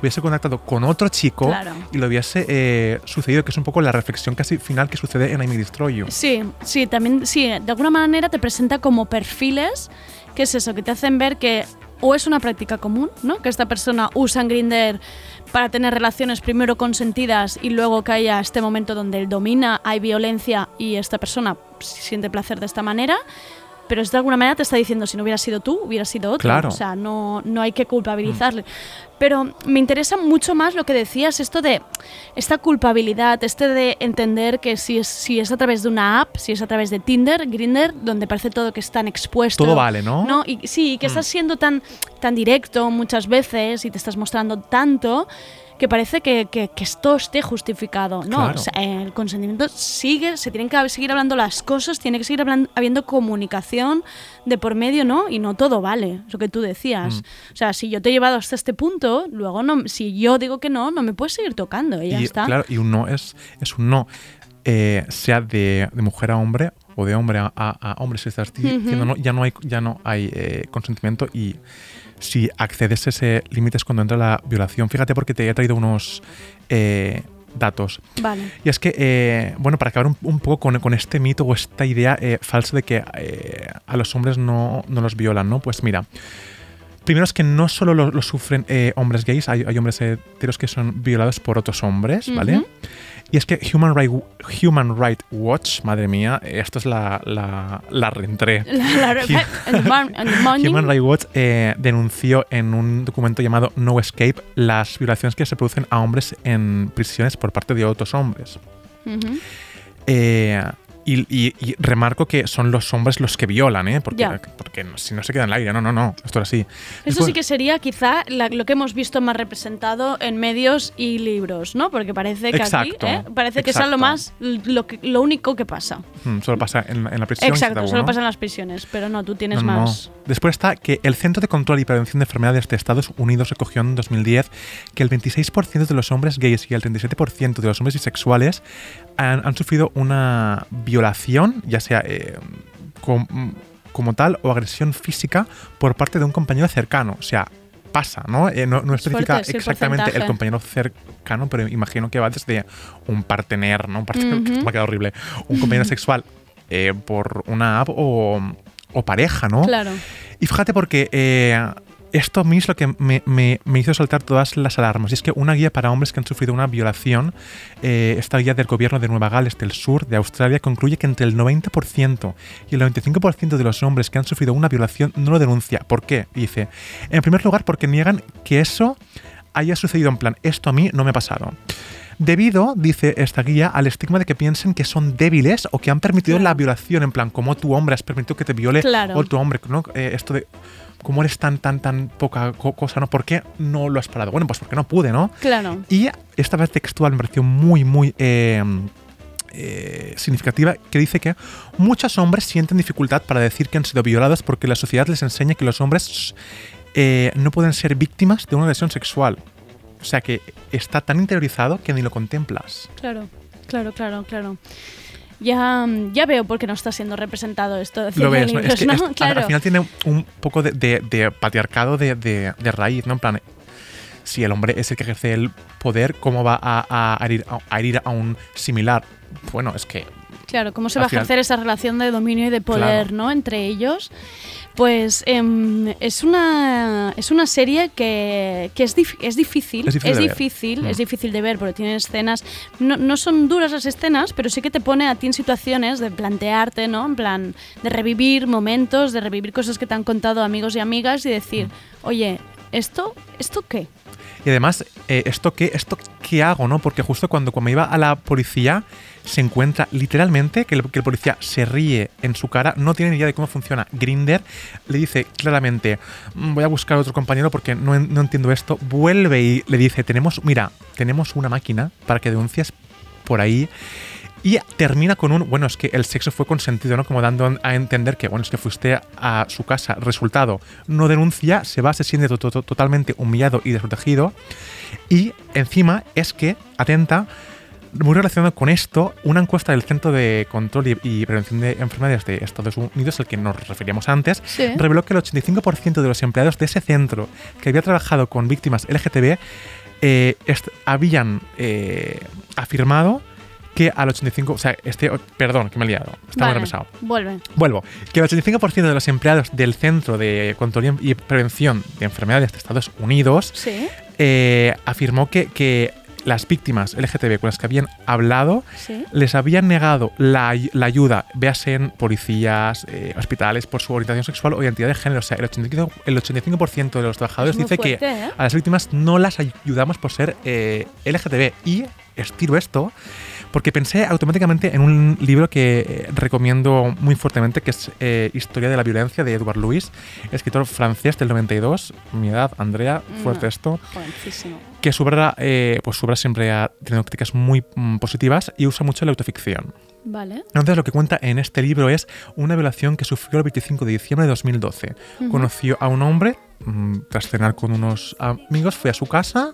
hubiese contactado con otro chico Claro. y lo hubiese eh, sucedido, que es un poco la reflexión casi final que sucede en I May Destroy You. Sí, sí, también, sí, de alguna manera te presenta como perfiles, que es eso, que te hacen ver que o es una práctica común, ¿no? Que esta persona usa en Grinder para tener relaciones primero consentidas y luego que haya este momento donde él domina, hay violencia y esta persona siente placer de esta manera. Pero es de alguna manera te está diciendo, si no hubiera sido tú, hubiera sido otro. Claro. O sea, no, no hay que culpabilizarle. Pero me interesa mucho más lo que decías, esto de esta culpabilidad, este de entender que si es, si es a través de una app, si es a través de Tinder, Grinder, donde parece todo que es tan expuesto. Todo vale, ¿no? No, y sí, que Mm. estás siendo tan, tan directo muchas veces y te estás mostrando tanto que parece que, que, que esto esté justificado. No, Claro. o sea, el consentimiento sigue, se tienen que seguir hablando las cosas, tiene que seguir hablan- habiendo comunicación de por medio, ¿no? Y no todo vale, lo que tú decías. Mm. O sea, si yo te he llevado hasta este punto, luego no, si yo digo que no, no me puedes seguir tocando y ya y, está. Claro, y un no es, es un no, eh, sea de, de mujer a hombre o de hombre a, a- a hombre. Si estás di- Ujú. diciendo no, ya no hay, ya no hay eh, consentimiento y si accedes a ese límite es cuando entra la violación. Fíjate porque te he traído unos eh, datos. Vale. Y es que, eh, bueno, para acabar un, un poco con, con este mito o esta idea eh, falsa de que a los hombres no, no los violan, ¿no? Pues mira, primero es que no solo lo, lo sufren hombres gays, hay, hay hombres heteros que son violados por otros hombres, ¿vale? Ujú. Y es que Human Right, Human Right Watch, madre mía, esto es la, la, la reentré. La- la-. Human Rights Watch eh, denunció en un documento llamado No Escape las violaciones que se producen a hombres en prisiones por parte de otros hombres. Eh, y, y- y remarco que son los hombres los que violan, ¿eh? Porque, Ya. porque si no se queda en el aire, no, no, no, esto es así. Eso sí que sería quizá la- lo que hemos visto más representado en medios y libros, ¿no? Porque parece que Exacto, aquí ¿eh? parece que es lo más lo, que- lo único que pasa. Mm, solo pasa en, en la prisión. Exacto, solo ¿no? pasa en las prisiones, pero no, tú tienes No, no, no. más. Después está que el Centro de Control y Prevención de Enfermedades de Estados Unidos recogió en 2010 que el 26% de los hombres gays y el 37% de los hombres bisexuales han, han sufrido una violación, ya sea eh, com- como tal o agresión física por parte de un compañero cercano. O sea, pasa, ¿no? Eh, no, no Es especifica fuerte, sí, el exactamente el compañero cercano, pero imagino que va desde un partener, ¿no? Un partener, Ujú. me ha quedado horrible. Un compañero sexual eh, por una app o, o pareja, ¿no? Claro. Y fíjate porque eh, esto a mí es lo que me, me- me hizo saltar todas las alarmas. Y es que una guía para hombres que han sufrido una violación, eh, esta guía del gobierno de Nueva Gales del Sur, de Australia, concluye que entre el 90% y el 95% de los hombres que han sufrido una violación no lo denuncia. ¿Por qué? Dice, en primer lugar porque niegan que eso haya sucedido en plan, esto a mí no me ha pasado. Debido, dice esta guía, al estigma de que piensen que son débiles o que han permitido la violación, en plan, como tu hombre has permitido que te viole Claro. o tu hombre, ¿no? Eh, esto de cómo eres tan, tan, tan poca co- cosa, ¿no? ¿Por qué no lo has parado? Bueno, pues porque no pude, ¿no? Claro. Y esta vez textual me pareció muy, muy eh, eh, significativa, que dice que muchos hombres sienten dificultad para decir que han sido violados porque la sociedad les enseña que los hombres eh, no pueden ser víctimas de una agresión sexual. O sea que está tan interiorizado que ni lo contemplas. Claro, claro, claro, claro. Ya, ya veo por qué no está siendo representado esto de Lo ves, ¿no? Es que ¿no? es- al- claro. al final tiene un poco de, de- de patriarcado de, de- raíz, ¿no? En plan, si el hombre es el que ejerce el poder, ¿cómo va a, a herir, a, a herir a un similar? Bueno, es que Claro, cómo se va a ejercer esa relación de dominio y de poder, Claro. ¿no? Entre ellos. Pues em, es una es una serie que, que es, dif- es difícil, Es difícil de ver. difícil, Mm. es difícil de ver porque tiene escenas, no, no son duras las escenas, pero sí que te pone a ti en situaciones de plantearte, ¿no? En plan, de revivir momentos, de revivir cosas que te han contado amigos y amigas y decir, Mm. oye, ¿esto, ¿esto qué? Y además, eh, ¿esto, qué, ¿esto qué hago? no Porque justo cuando, cuando iba a la policía, se encuentra literalmente que el, que el policía se ríe en su cara, no tiene ni idea de cómo funciona. Grinder le dice claramente, "Mm, voy a buscar otro compañero porque no, no entiendo esto. Vuelve y le dice, tenemos, mira, tenemos una máquina para que denuncies por ahí. Y termina con un, bueno, es que el sexo fue consentido, ¿no? Como dando a entender que, bueno, es que fuiste a su casa. Resultado, no denuncia, se va, se siente to- to- totalmente humillado y desprotegido. Y encima es que, atenta, muy relacionado con esto, una encuesta del Centro de Control y, y Prevención de Enfermedades de Estados Unidos, al que nos referíamos antes, Sí. reveló que el 85% de los empleados de ese centro que había trabajado con víctimas LGTB eh, habían eh, afirmado que al 85%, o sea, este, perdón, que me he liado, está muy Vale, repesado. Vuelve. Vuelvo. Que el 85% de los empleados del Centro de Control y Prevención de Enfermedades de Estados Unidos Sí. eh, afirmó que, que las víctimas LGTB con las que habían hablado Sí. les habían negado la, la ayuda, véase en policías, eh, hospitales, por su orientación sexual o identidad de género. O sea, el 85%, el 85 de los trabajadores Es muy dice fuerte, que ¿eh? a las víctimas no las ayudamos por ser eh, LGTB. Y estiro esto porque pensé automáticamente en un libro que eh, recomiendo muy fuertemente, que es eh, Historia de la Violencia de Edward Lewis, escritor francés del 92, mi edad, Andrea, fuerte No, esto jovencísimo. que su obra, eh, pues su obra siempre ha tenido críticas muy mm, positivas y usa mucho la autoficción. Vale. Entonces lo que cuenta en este libro es una violación que sufrió el 25 de diciembre de 2012. Ujú. Conoció a un hombre, mm, tras cenar con unos amigos, fue a su casa,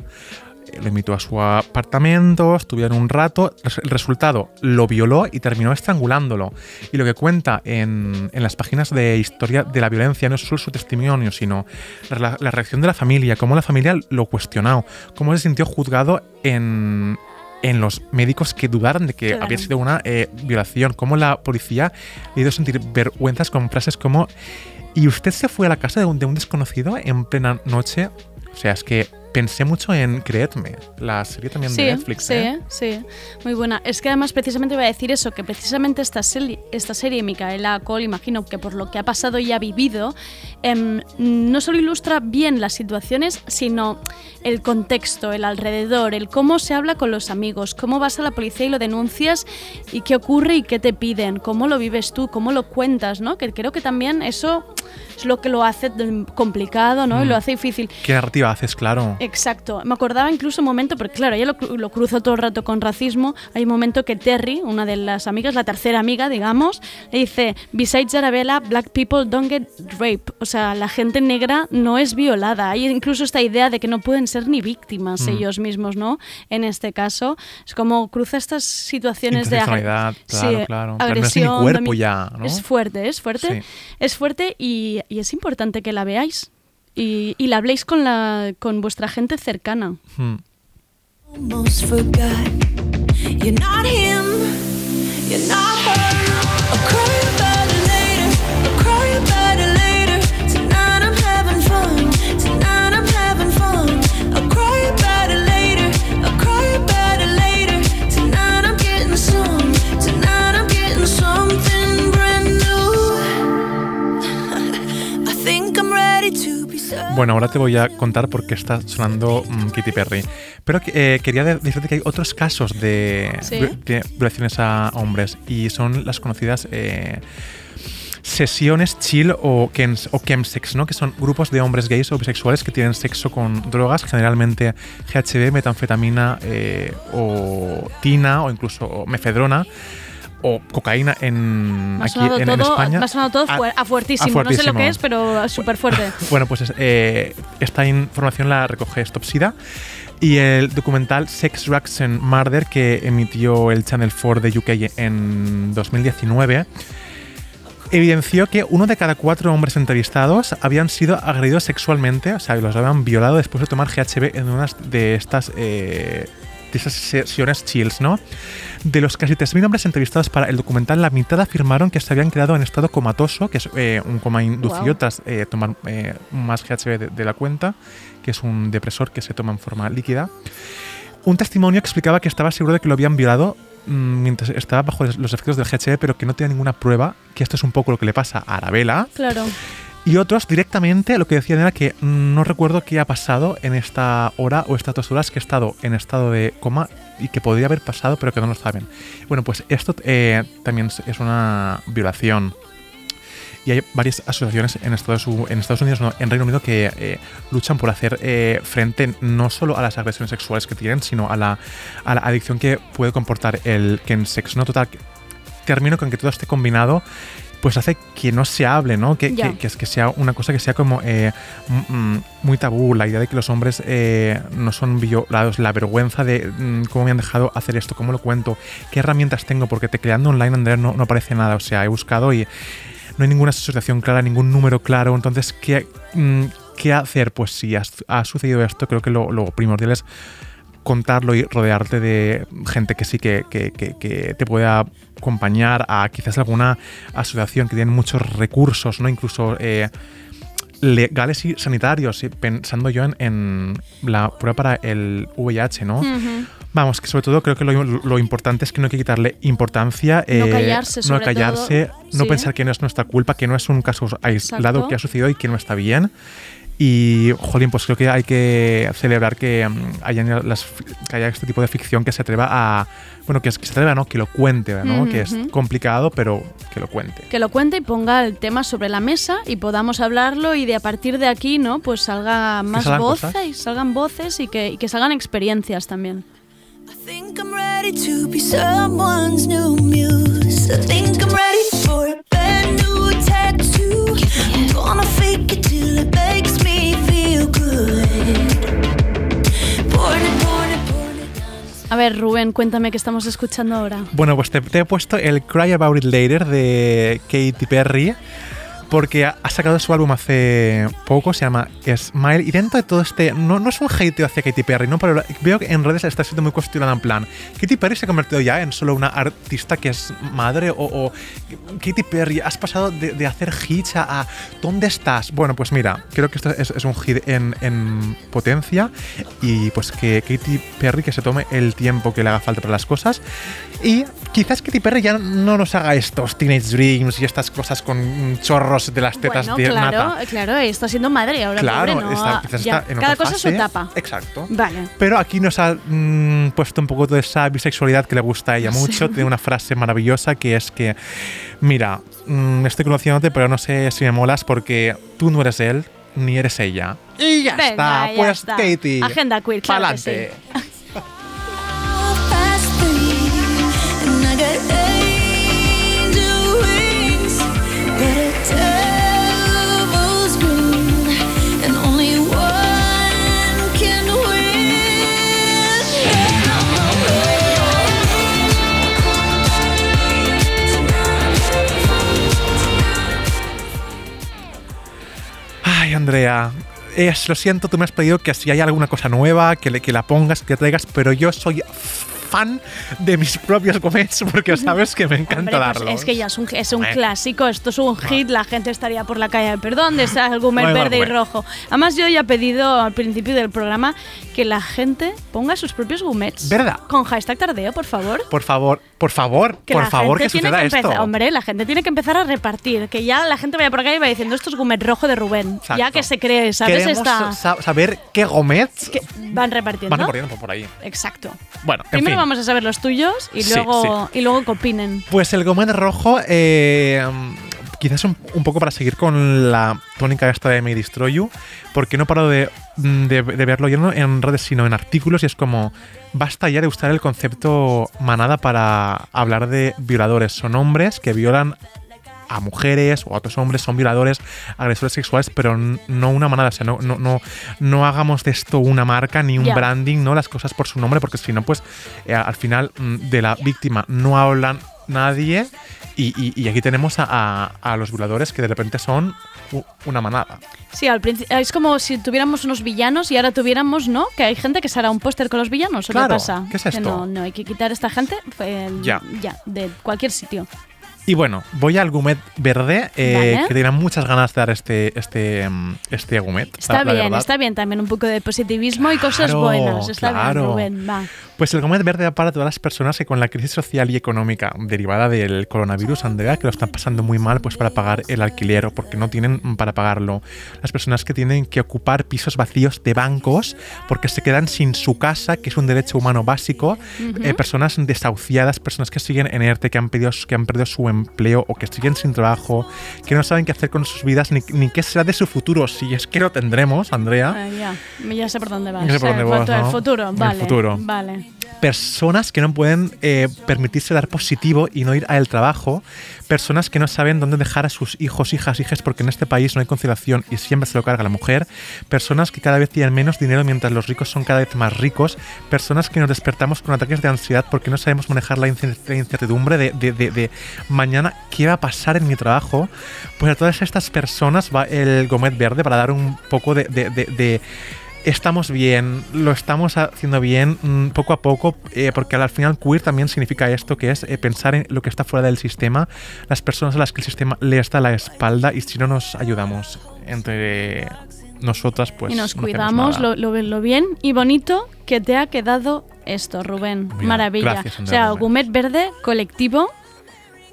lo invitó a su apartamento, estuvieron un rato, el resultado lo violó y terminó estrangulándolo. Y lo que cuenta en, en las páginas de historia de la violencia no es solo su testimonio, sino la, la reacción de la familia, cómo la familia lo cuestionó, cómo se sintió juzgado en, en los médicos que dudaron de que Claro. había sido una eh, violación, cómo la policía le hizo sentir vergüenzas con frases como ¿y usted se fue a la casa de un, de un desconocido en plena noche? O sea, es que pensé mucho en Creedme, la serie también Sí, de Netflix. sí, ¿eh? sí, muy buena. Es que además precisamente iba a decir eso, que precisamente esta, serie, esta serie, Micaela Cole, imagino que por lo que ha pasado y ha vivido, em, no solo ilustra bien las situaciones, sino el contexto, el alrededor, el cómo se habla con los amigos, cómo vas a la policía y lo denuncias y qué ocurre y qué te piden, cómo lo vives tú, cómo lo cuentas, ¿no? Que creo que también eso es lo que lo hace mm, complicado, ¿no? Y Mm. lo hace difícil. ¿Qué narrativa haces, claro? Exacto. Me acordaba incluso un momento, porque claro, ella lo, lo cruzo todo el rato con racismo. Hay un momento que Terry, una de las amigas, la tercera amiga, digamos, le dice: Besides Arabella, black people don't get raped. O sea, la gente negra no es violada. Hay incluso esta idea de que no pueden ser ni víctimas Mm. ellos mismos, ¿no? En este caso, es como cruza estas situaciones de claro, Sí, claro. Plan, no agresión. cuerpo ya, ¿no? Es fuerte, es fuerte. Sí. Es fuerte y, y es importante que la veáis. Y, y la habléis con, la, con vuestra gente cercana. Mm. almost forgot. You're not him, you're not her. I'll cry about it later, I'll cry about it later. Tonight I'm having fun, tonight I'm having fun. I'll cry about it later, I'll cry about it later. Tonight I'm getting some, tonight I'm getting something brand new. I think I'm ready to. Bueno, ahora te voy a contar por qué está sonando mm, Katy Perry. Pero eh, quería de- decirte que hay otros casos de, ¿Sí? vi- de violaciones a hombres y son las conocidas eh, sesiones chill o, chems, o chemsex, ¿no? que son grupos de hombres gays o bisexuales que tienen sexo con drogas, generalmente GHB, metanfetamina eh, o tina o incluso mefedrona o cocaína en, aquí en, en todo, España. me ha sonado todo Ah, a, fuertísimo. a No sé lo fuertísimo. que es, pero súper fuerte. Bueno, pues es- eh, esta información la recoge Stopsida y el documental Sex, Drugs and Murder que emitió el Channel 4 de UK en 2019 evidenció que uno de cada cuatro hombres entrevistados habían sido agredidos sexualmente, o sea, los habían violado después de tomar GHB en una de estas, eh, de esas sesiones chills, ¿no? De los casi 3.000 hombres entrevistados para el documental, la mitad afirmaron que se habían quedado en estado comatoso, que es eh, un coma inducido Guau. tras eh, tomar eh, más GHB de, de la cuenta, que es un depresor que se toma en forma líquida. Un testimonio explicaba que estaba seguro de que lo habían violado mm, mientras estaba bajo los efectos del GHB, pero que no tenía ninguna prueba, que esto es un poco lo que le pasa a Arabella. Claro. Y otros directamente lo que decían era que mm, no recuerdo qué ha pasado en esta hora o estas dos horas que he estado en estado de coma y que podría haber pasado pero que no lo saben. Bueno, pues esto eh, también es- una violación. Y hay varias asociaciones en Estados, en Estados Unidos, no, en Reino Unido, que eh, luchan por hacer eh, frente no solo a las agresiones sexuales que tienen, sino a la, a la adicción que puede comportar el Kensex. No total, termino con que todo esté combinado pues hace que no se hable, ¿no? Que, Ya. que, que es que sea una cosa que sea como eh, mm, mm, muy tabú, la idea de que los hombres eh, no son violados, la vergüenza de mm, cómo me han dejado hacer esto, cómo lo cuento, qué herramientas tengo, porque tecleando online, Andrea, no, no aparece nada, o sea, he buscado y no hay ninguna asociación clara, ningún número claro, entonces, ¿qué, qué hacer? Pues si ha, sucedido esto, creo que lo, lo primordial es contarlo y rodearte de gente que sí que, que- que- que te pueda acompañar a quizás alguna asociación que tiene muchos recursos, ¿no? Incluso eh, legales y sanitarios, pensando yo en, en la prueba para el VIH, ¿no? Ujú. Vamos, que sobre todo creo que lo, lo importante es que no hay que quitarle importancia. No eh, callarse, no callarse, todo. no Sí. pensar que no es nuestra culpa, que no es un caso aislado Exacto. que ha sucedido y que no está bien. Y, jolín, pues creo que hay que celebrar que, mm, hayan las, que haya este tipo de ficción que se atreva a. Bueno, que, se atreva, ¿no? Que lo cuente, ¿no? Que es complicado, pero que lo cuente. Que lo cuente y ponga el tema sobre la mesa y podamos hablarlo y de a partir de aquí, ¿no? Pues salga más salgan voces, cosas. y salgan voces y que, y que salgan experiencias también. think I'm ready to be someone's new muse. I think I'm ready for a brand new tattoo. I'm gonna fake it till it makes A ver, Rubén, cuéntame qué estamos escuchando ahora. Bueno, pues te, te he puesto el Cry About It Later de Katy Perry. Porque ha sacado su álbum hace poco, se llama Smile. Y dentro de todo este. No, no es un hateo hacia Katy Perry, ¿no? Pero veo que en redes está siendo muy cuestionada en plan. Katy Perry se ha convertido ya en solo una artista que es madre. O, o Katy Perry, has pasado de, de hacer hits a, ¿Dónde estás? Bueno, pues mira, creo que esto es, es un hit en, en potencia. Y pues que Katy Perry que se tome el tiempo que le haga falta para las cosas. Y quizás Katy Perry ya no nos haga estos Teenage Dreams y estas cosas con mm, de las tetas Bueno, de claro, nata. claro, está siendo madre ahora, Claro, pobre, ¿no? está- quizás Ya, está en cada cosa su fase. etapa. Exacto. Vale. Pero aquí nos ha mm, puesto un poco de esa bisexualidad que le gusta a ella Sí. mucho. Tiene una frase maravillosa que es que, mira, mm, estoy conociéndote, pero no sé si me molas porque tú no eres él ni eres ella. Y ya Venga, está, ya pues está. Katie. Agenda queer, claro que sí. Andrea. Es, lo siento, tú me has pedido que si hay alguna cosa nueva, que, le- que la pongas, que traigas, pero yo soy fan de mis propios gomets porque sabes que me encanta Hombre, pues darlos. es que ya es un, es un Eh. clásico, esto es un hit, la gente estaría por la calle, perdón, de ese Ay, verde y rojo. Además, yo ya he pedido al principio del programa que la gente ponga sus propios gumets. ¿Verdad? Con hashtag tardeo, por favor. Por favor, por favor, Que por favor que suceda que esto. hombre, la gente tiene que empezar a repartir, que ya la gente vaya por acá y va diciendo esto es gumet rojo de Rubén, Exacto. ya que se cree, ¿sabes? Queremos Esta, sa- saber qué gomets que van repartiendo. van recorriendo por- por ahí. Exacto. Bueno, en Primero fin. Vamos a saber los tuyos y Sí, luego y luego que opinen. Pues el gomet rojo, eh, quizás un, un poco para seguir con la tónica esta de Me Destroy You, porque no paro de, de, de verlo ya no en redes, sino en artículos, y es como, basta ya de usar el concepto manada para hablar de violadores. Son hombres que violan a mujeres o a otros hombres, son violadores, agresores sexuales, pero no una manada. O sea, no, no, no, no hagamos de esto una marca ni un branding, ¿no? Las cosas por su nombre, porque si no, pues eh, al final mm, de la víctima no hablan nadie. Y, y- y aquí tenemos a, a- a los violadores que de repente son una manada. Sí, al principio es como si tuviéramos unos villanos y ahora tuviéramos, ¿no? Que hay gente que se hará un póster con los villanos. ¿O Claro, qué pasa? ¿qué es Que esto? no, no, hay que quitar a esta gente eh, Ya. ya, de cualquier sitio. Y bueno, voy al gumet verde, eh, Vale. que tenía muchas ganas de dar este, este, mm, este gumet. Está la- la bien, verdad. está bien también un poco de positivismo y cosas Claro, buenas. Está claro. bien, Rubén, va. Pues el Gomet Verde va para todas las personas que con la crisis social y económica derivada del coronavirus, Andrea, que lo están pasando muy mal pues para pagar el alquiler o porque no tienen para pagarlo. Las personas que tienen que ocupar pisos vacíos de bancos porque se quedan sin su casa, que es un derecho humano básico. Ujú. Eh, personas desahuciadas, personas que siguen en ERTE, que han, perdido, que han perdido su empleo o que siguen sin trabajo, que no saben qué hacer con sus vidas ni, ni qué será de su futuro, si es que lo tendremos, Andrea. Ah, ya, ya sé por dónde vas. Ya sé por Eh, dónde el vas, ¿no? El futuro, El vale. futuro. Vale. Personas que no pueden eh, permitirse dar positivo y no ir al trabajo, personas que no saben dónde dejar a sus hijos, hijas, hijas, porque en este país no hay conciliación y siempre se lo carga la mujer, personas que cada vez tienen menos dinero mientras los ricos son cada vez más ricos, personas que nos despertamos con ataques de ansiedad porque no sabemos manejar la incer- la incertidumbre de, de- mañana qué va a pasar en mi trabajo, pues a todas estas personas va el Gomet Verde para dar un poco de estamos bien, lo estamos haciendo bien mm, poco a poco, eh, porque al final queer también significa esto, que es eh, pensar en lo que está fuera del sistema, las personas a las que el sistema le está a la espalda y si no nos ayudamos entre nosotras, pues... y nos cuidamos lo, lo, lo bien y bonito que te ha quedado esto, Rubén. Mira, Maravilla. gracias, o sea. Gumet Verde colectivo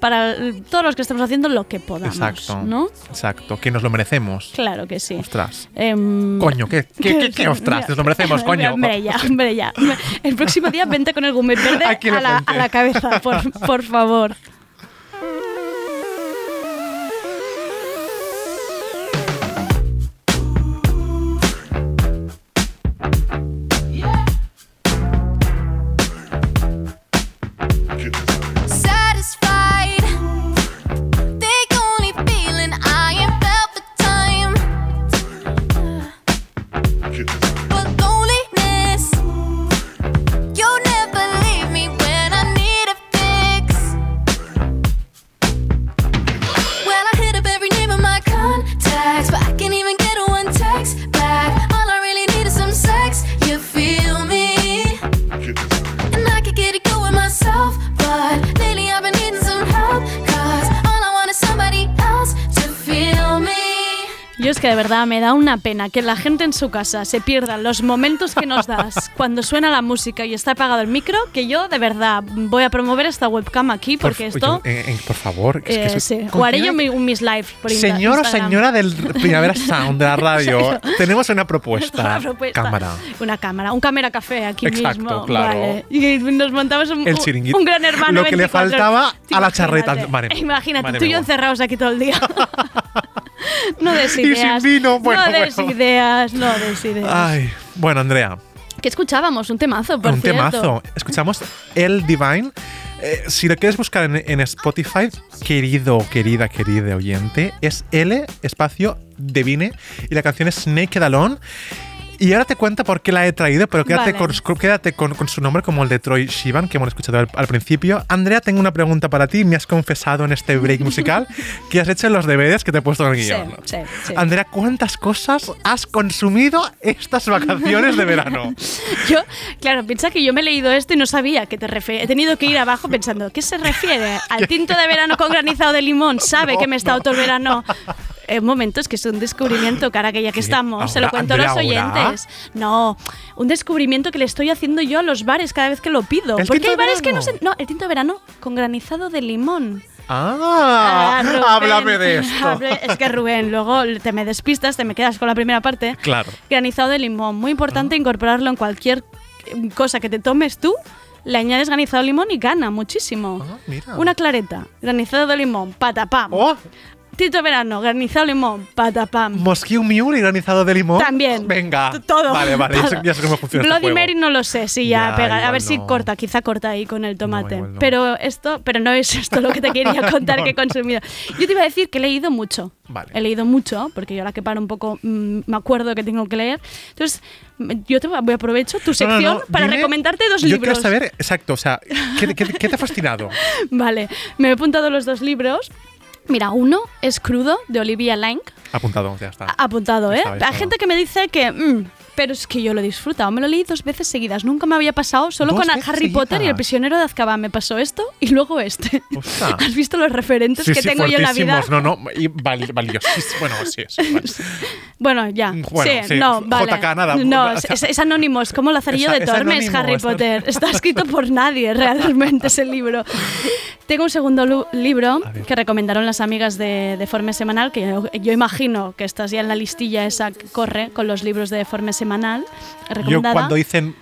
para eh, todos los que estamos haciendo lo que podamos. Exacto, ¿no? exacto, que nos lo merecemos. Claro que sí. Ostras. Em, Coño, ¿qué, qué, qué, qué ostras? Nos lo merecemos, coño. Hombre, ya, hombre, ya. El próximo día vente con el Gumet Verde a la, frente. a la cabeza, por, por favor. Verdad me da una pena que la gente en su casa se pierda los momentos que nos das cuando suena la música y está apagado el micro, que yo de verdad voy a promover esta webcam aquí Por, porque esto... eh, eh, por favor, es que eh, eso- sí. ¿con O haré quién yo mi- mis live por Señor o señora del Primavera Sound de la radio, tenemos una propuesta. Una propuesta. Cámara. Una cámara, un cámara café aquí Exacto, mismo. claro. Vale. Y nos montamos un, El un- chiringuito. un gran hermano. Lo que le 24. faltaba a la charreta. Vale. Imagínate, tú y yo encerrados aquí todo el día. no des Y sin ideas. vino, bueno, no des bueno. ideas, no des ideas. Ay, bueno, Andrea, ¿Qué escuchábamos? Un temazo, por un cierto. temazo. Escuchamos El Divine. Eh, si lo quieres buscar en, en Spotify, querido, querida, querida oyente, es L espacio Divine y la canción es Naked Alone. Y ahora te cuento por qué la he traído, pero quédate, Vale. con, quédate con, con su nombre como el de Troy Sivan, que hemos escuchado al, al principio. Andrea, tengo una pregunta para ti. Me has confesado en este break musical que has hecho los deberes que te he puesto en el guion. sí, sí. Andrea, ¿cuántas cosas has consumido estas vacaciones de verano? Yo, claro, piensa que yo me he leído esto y no sabía que te refiere. He tenido que ir abajo pensando, ¿qué se refiere? ¿Al tinto de verano con granizado de limón? ¿Sabe que me está todo el verano? En momentos que es un descubrimiento, cara, que ya que estamos, se lo ¿Ahora, cuento a los Andrea, ahora? oyentes. No, un descubrimiento que le estoy haciendo yo a los bares cada vez que lo pido. ¿El Porque hay bares que no se. No, el tinto de verano con granizado de limón. Ah, Rubén. háblame de esto. Es que Rubén, luego te me despistas, te me quedas con la primera parte. Claro. Granizado de limón, muy importante incorporarlo en cualquier eh, cosa que te tomes tú. Le añades granizado de limón y gana muchísimo. Ah, mira. Una clareta, granizado de limón, patapam. Oh. Tito verano, granizado limón, patapam. Mosquito Mule y granizado de limón. También. Venga. Todo. Vale, vale, ya sé, Todo. ya sé cómo funciona Bloody este. Mary no lo sé si ya, Ya, pega. A ver si no. corta, quizá corta ahí con el tomate. igual no. Pero esto, pero no es esto lo que te quería contar No, que he consumido. Yo te iba a decir que he leído mucho. Vale. He leído mucho, porque yo ahora que paro un poco mm, me acuerdo que tengo que leer. Entonces, mm, yo te voy a aprovecho tu No, sección no, no, para dime- recomendarte dos Yo libros. quiero saber, exacto, o sea, ¿qué, qué- qué te ha fascinado? Vale, me he apuntado los dos libros. Mira, uno es Crudo, de Olivia Lang. Apuntado, ya está. Apuntado, ¿eh? Está, está. Hay gente que me dice que. mm, pero es que yo lo he disfrutado. Me lo leí dos veces seguidas. Nunca me había pasado. Solo ¿Dos con Harry Potter y el prisionero de Azkaban me pasó esto y luego este. ¿Has visto los referentes Sí, que sí, tengo yo en la vida? No, no, y valiosísimos. Bueno, sí, eso. vale. Bueno, ya. Bueno, sí, sí, no, vale. JK nada, No, o es, sea- es- es anónimo, es como Lazarillo de es Tormes, Harry es- Potter. Está escrito por nadie, realmente, ese libro. Tengo un segundo libro que recomendaron las amigas de Deforme Semanal, que yo, yo imagino que estás ya en la listilla esa que corre con los libros de Deforme Semanal. Yo Recomendada. cuando dicen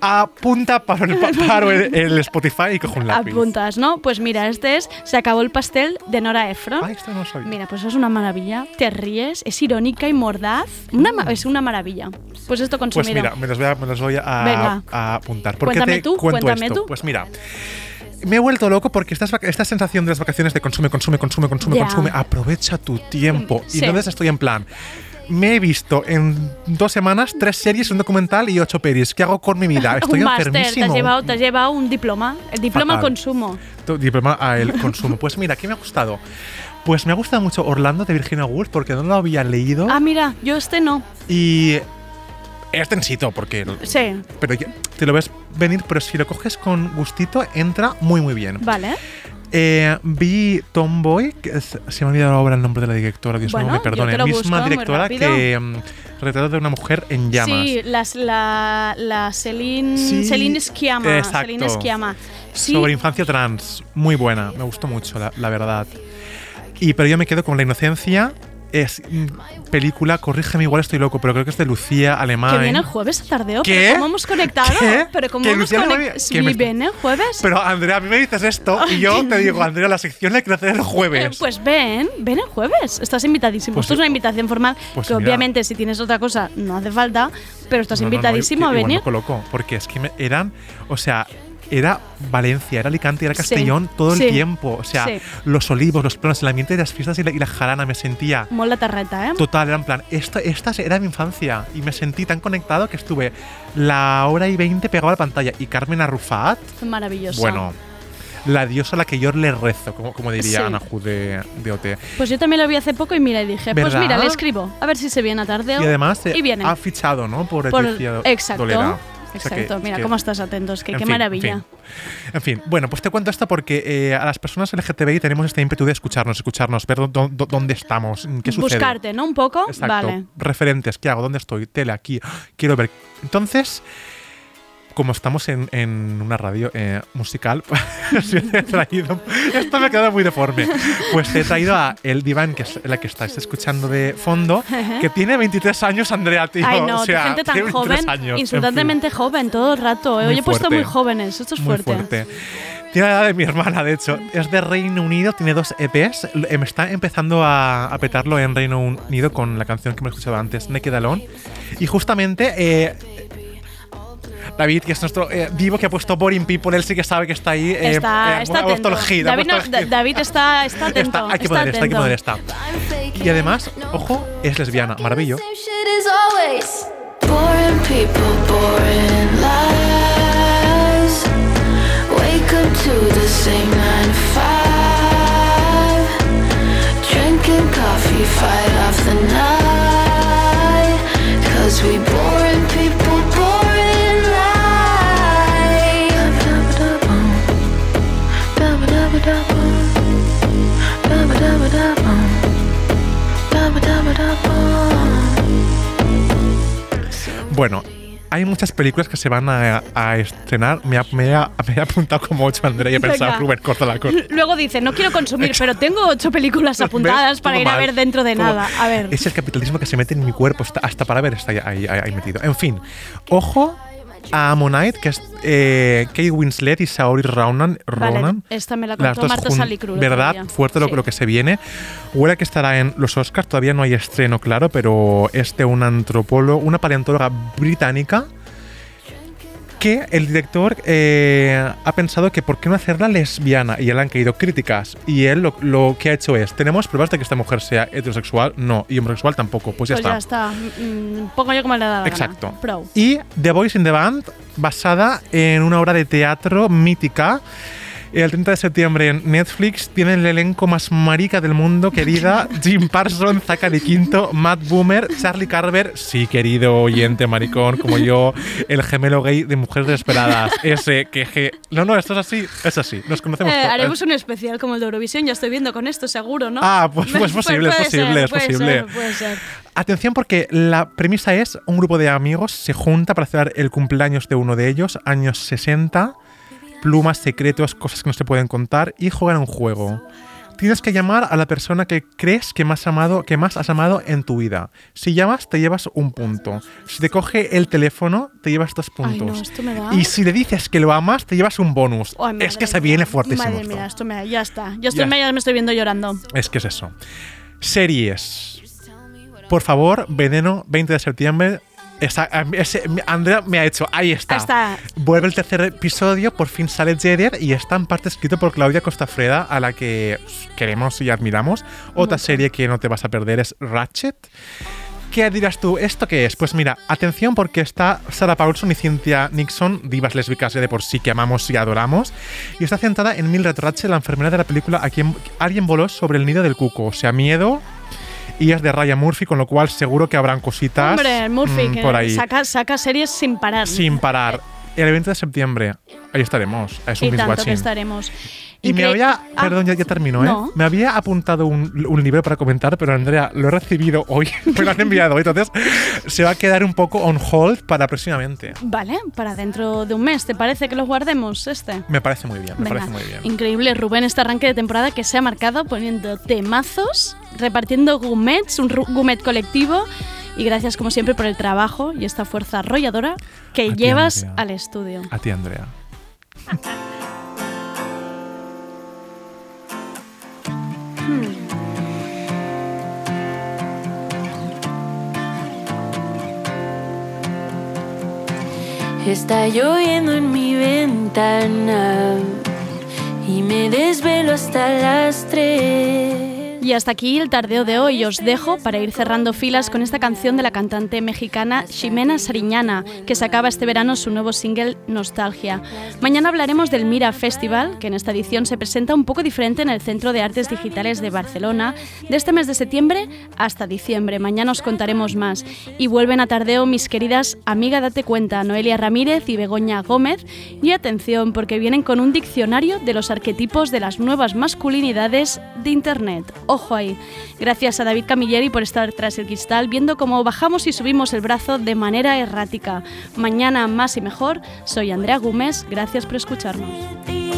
apunta para el, pa- paro el, el Spotify y cojo un lápiz. Apuntas, ¿no? Pues mira, este es Se acabó el pastel de Nora Ephron. Ah, esto no. Mira, pues es una maravilla. Te ríes, es irónica y mordaz. Una es una maravilla. Pues esto Pues consumido. mira, me los voy a, me los voy a, Venga. a apuntar. ¿Por qué Cuéntame te tú, cuento cuéntame esto? tú. Pues mira, me he vuelto loco porque estas vac- esta sensación de las vacaciones de consume, consume, consume, consume, Ya. consume, aprovecha tu tiempo. Sí. Y entonces estoy en plan. Me he visto en dos semanas tres series, un documental y ocho pelis. ¿Qué hago con mi vida? Estoy un máster, te has, llevado, te has llevado un diploma. El diploma al consumo. Tu diploma al consumo. Pues mira, ¿qué me ha gustado? Pues me ha gustado mucho Orlando de Virginia Woolf porque no lo había leído Ah, mira, yo este no. y es tensito porque Sí, pero te lo ves venir, pero si lo coges con gustito entra muy muy bien. vale. Eh, vi Tomboy, que es- se me ha olvidado ahora el nombre de la directora, Dios Bueno, mío, me yo perdone. Misma busco directora que mm, retrato de una mujer en llamas. Sí, las, la, la Celine, Sí, Celine Sciamma. exacto. Celine Sciamma. Sí, Sobre infancia trans, muy buena, me gustó mucho, la, la verdad. Y pero yo me quedo con La Inocencia. Es película, corrígeme, igual estoy loco, pero creo que es de Lucía Alemán. que viene el jueves a tardeo. ¿Qué? ¿Pero cómo hemos conectado? ¿Qué? ¿Pero cómo ¿Que hemos conectado? que Sí, me- viene el jueves. Pero Andrea, a mí me dices esto y yo te digo, Andrea, la sección la quiero hacer el Eh, jueves. Pues ven, ven el jueves. Estás invitadísimo. Pues Esto es una invitación formal. Pues que mira. obviamente, si tienes otra cosa, no hace falta. Pero estás No, no, no, invitadísimo igual a venir. me coloco, porque es que me- eran, o sea, era Valencia, era Alicante, era Sí, Castellón todo sí, el tiempo. O sea, sí. los olivos, los planos, el ambiente de las fiestas y la, y la jarana, me sentía Mola tarreta, ¿eh? total, era en plan, esto, esta era mi infancia y me sentí tan conectado que estuve la hora y veinte pegado a la pantalla. Y Carmen Arrufat, Maravilloso. bueno, la diosa a la que yo le rezo, como, como diría Sí. Ana Ju de, de OT. Pues yo también lo vi hace poco y mira, y dije, pues mira, le escribo. A ver si se viene a tardeo. Y además eh, Y viene. ha fichado, ¿no? Por, Por- Leticia Do- exacto. Dolera. O sea que- Exacto. Mira, que- cómo estás atentos. Que, qué fin, maravilla. En fin. En fin, bueno, pues te cuento esto porque eh, a las personas LGTBI tenemos este ímpetu de escucharnos, escucharnos, ver dó- dó- dónde estamos, qué sucede. Buscarte, ¿no? Un poco. Exacto. Vale. Referentes, ¿qué hago? ¿Dónde estoy? Tele, aquí. Quiero ver. Entonces, como estamos en, en una radio eh, musical, pues he traído. Esto me ha quedado muy deforme. Pues te he traído a El Diván, que es la que estáis escuchando de fondo, que tiene 23 años, Andrea, tío. Ay, no, o sea, gente tan tiene 23 joven, años, en insultantemente joven todo el rato. ¿eh? Hoy he puesto muy jóvenes. Esto es Muy fuerte. fuerte. Tiene la edad de mi hermana, de hecho. Es de Reino Unido, tiene dos EPs. Me está empezando a, a petarlo en Reino Unido con la canción que hemos escuchado antes, Naked Alone. Y justamente. eh, David, que es nuestro eh, divo que ha puesto Boring People, él sí que sabe que está ahí. eh, Está, eh, está atento. hit, David, no-. David está, está atento. Está, hay que está poner esta, hay que poner esta. Y además, ojo, es lesbiana, maravilloso. Shit is always Boring people, boring lives. Wake up to the same nine to five. Drinking coffee, fight off the night. Cause we boring Bueno, hay muchas películas que se van a, a estrenar. Me ha, me ha- me he apuntado como ocho, Andrea, y he pensado. Rubén, corta la cosa. Luego dice, no quiero consumir, pero tengo ocho películas apuntadas para ir a ver dentro de Todo- nada. A ver. Es el capitalismo que se mete en mi cuerpo, hasta para ver está ahí- ahí metido. En fin, ojo a Ammonite, que es eh, Kate Winslet y Saoirse Ronan. Vale, Ronan. esta me la Las contó dos Marta jun- Salicru. el ¿Verdad? Fuerte lo, Sí. lo que se viene. Huele que estará en los Oscars, todavía no hay estreno, claro, pero es de una antropóloga, una paleontóloga británica que el director eh, ha pensado que por qué no hacerla lesbiana y le han caído críticas y él lo, lo que ha hecho es tenemos pruebas de que esta mujer sea heterosexual no y homosexual tampoco pues ya Pues está ya está. Mm, Pongo yo como le da la gana. Exacto. Pro. y The Voice in the Band, basada en una obra de teatro mítica. El 30 de septiembre en Netflix tiene el elenco más marica del mundo, querida. Jim Parsons, Zachary Quinto, Matt Boomer, Charlie Carver, sí, querido oyente maricón como yo, el gemelo gay de Mujeres Desesperadas. Ese que... que- no, no, esto es así, es así. Nos conocemos Eh, haremos un especial como el de Eurovisión, ya estoy viendo con esto, seguro, ¿no? Ah, pues- pues posible, es Puede posible, ser, es posible. ser, puede ser. Atención porque la premisa es un grupo de amigos se junta para celebrar el cumpleaños de uno de ellos, años 60, plumas, secretos, cosas que no se pueden contar y juegan un juego. Tienes que llamar a la persona que crees que más, amado, que más has amado en tu vida. Si llamas, te llevas un punto. Si te coge el teléfono, te llevas dos Ay, puntos. no, esto me da. Y si le dices que lo amas, te llevas un bonus. Es que se viene fuertísimo. Madre mía, esto me, ya está. Ya, estoy, Ya. ya me estoy viendo llorando. Es que es eso. Series. Por favor, Veneno, 20 de septiembre. Esa- ese- Andrea me ha hecho, ahí está. Vuelve el tercer episodio, por fin sale Jeder y está en parte escrito por Claudia Costafreda, a la que queremos y admiramos. Otra Mucho. serie que no te vas a perder es Ratchet. ¿Qué dirás tú? ¿Esto qué es? Pues mira, atención porque está Sarah Paulson y Cynthia Nixon, divas lésbicas ya de por sí que amamos y adoramos, y está centrada en Mildred Ratchet, la enfermera de la película A quien alguien voló sobre el nido del cuco. O sea, miedo. Y es de Ryan Murphy, con lo cual seguro que habrán cositas Hombre, Murphy, mm, que por ahí. Saca, saca series sin parar. Sin parar. El 20 de septiembre, ahí estaremos. Es un y tanto que estaremos. Y me Incre- había, Ah, perdón, ya, ya termino, ¿eh? no. Me había apuntado un, un libro para comentar, pero Andrea, lo he recibido hoy, me lo han enviado hoy, entonces se va a quedar un poco on hold para próximamente. Vale, para dentro de un mes, ¿te parece que lo guardemos este? Me parece muy bien, me Venga, parece muy bien. Increíble, Rubén, este arranque de temporada que se ha marcado poniendo temazos, repartiendo gumets, un gumet colectivo. Y gracias, como siempre, por el trabajo y esta fuerza arrolladora que A llevas al estudio. A ti, Andrea. Está lloviendo en mi ventana y me desvelo hasta las tres. Y hasta aquí el tardeo de hoy. Os dejo para ir cerrando filas con esta canción de la cantante mexicana Ximena Sariñana, que sacaba este verano su nuevo single Nostalgia. Mañana hablaremos del Mira Festival, que en esta edición se presenta un poco diferente en el Centro de Artes Digitales de Barcelona, de este mes de septiembre hasta diciembre. Mañana os contaremos más. Y vuelven a tardeo mis queridas Amiga Date Cuenta, Noelia Ramírez y Begoña Gómez. Y atención, porque vienen con un diccionario de los arquetipos de las nuevas masculinidades de Internet. Ojo ahí. Gracias a David Camilleri por estar tras el cristal, viendo cómo bajamos y subimos el brazo de manera errática. Mañana más y mejor. Soy Andrea Gómez. Gracias por escucharnos.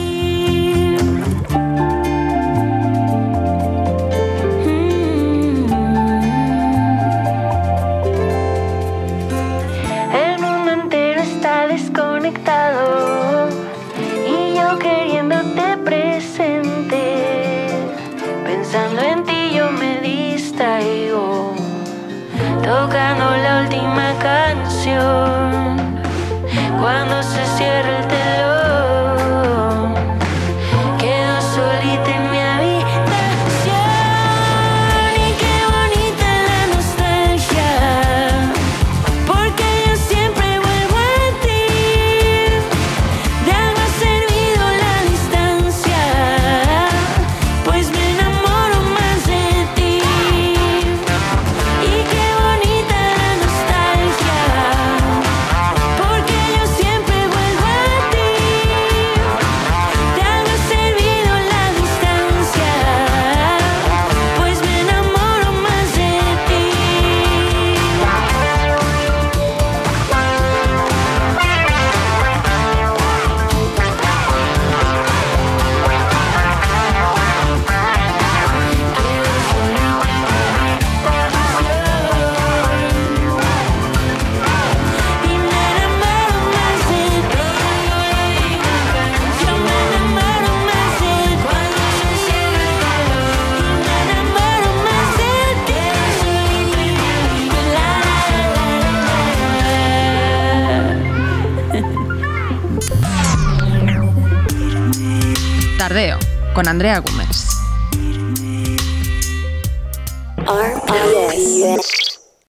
Con Andrea Gómez.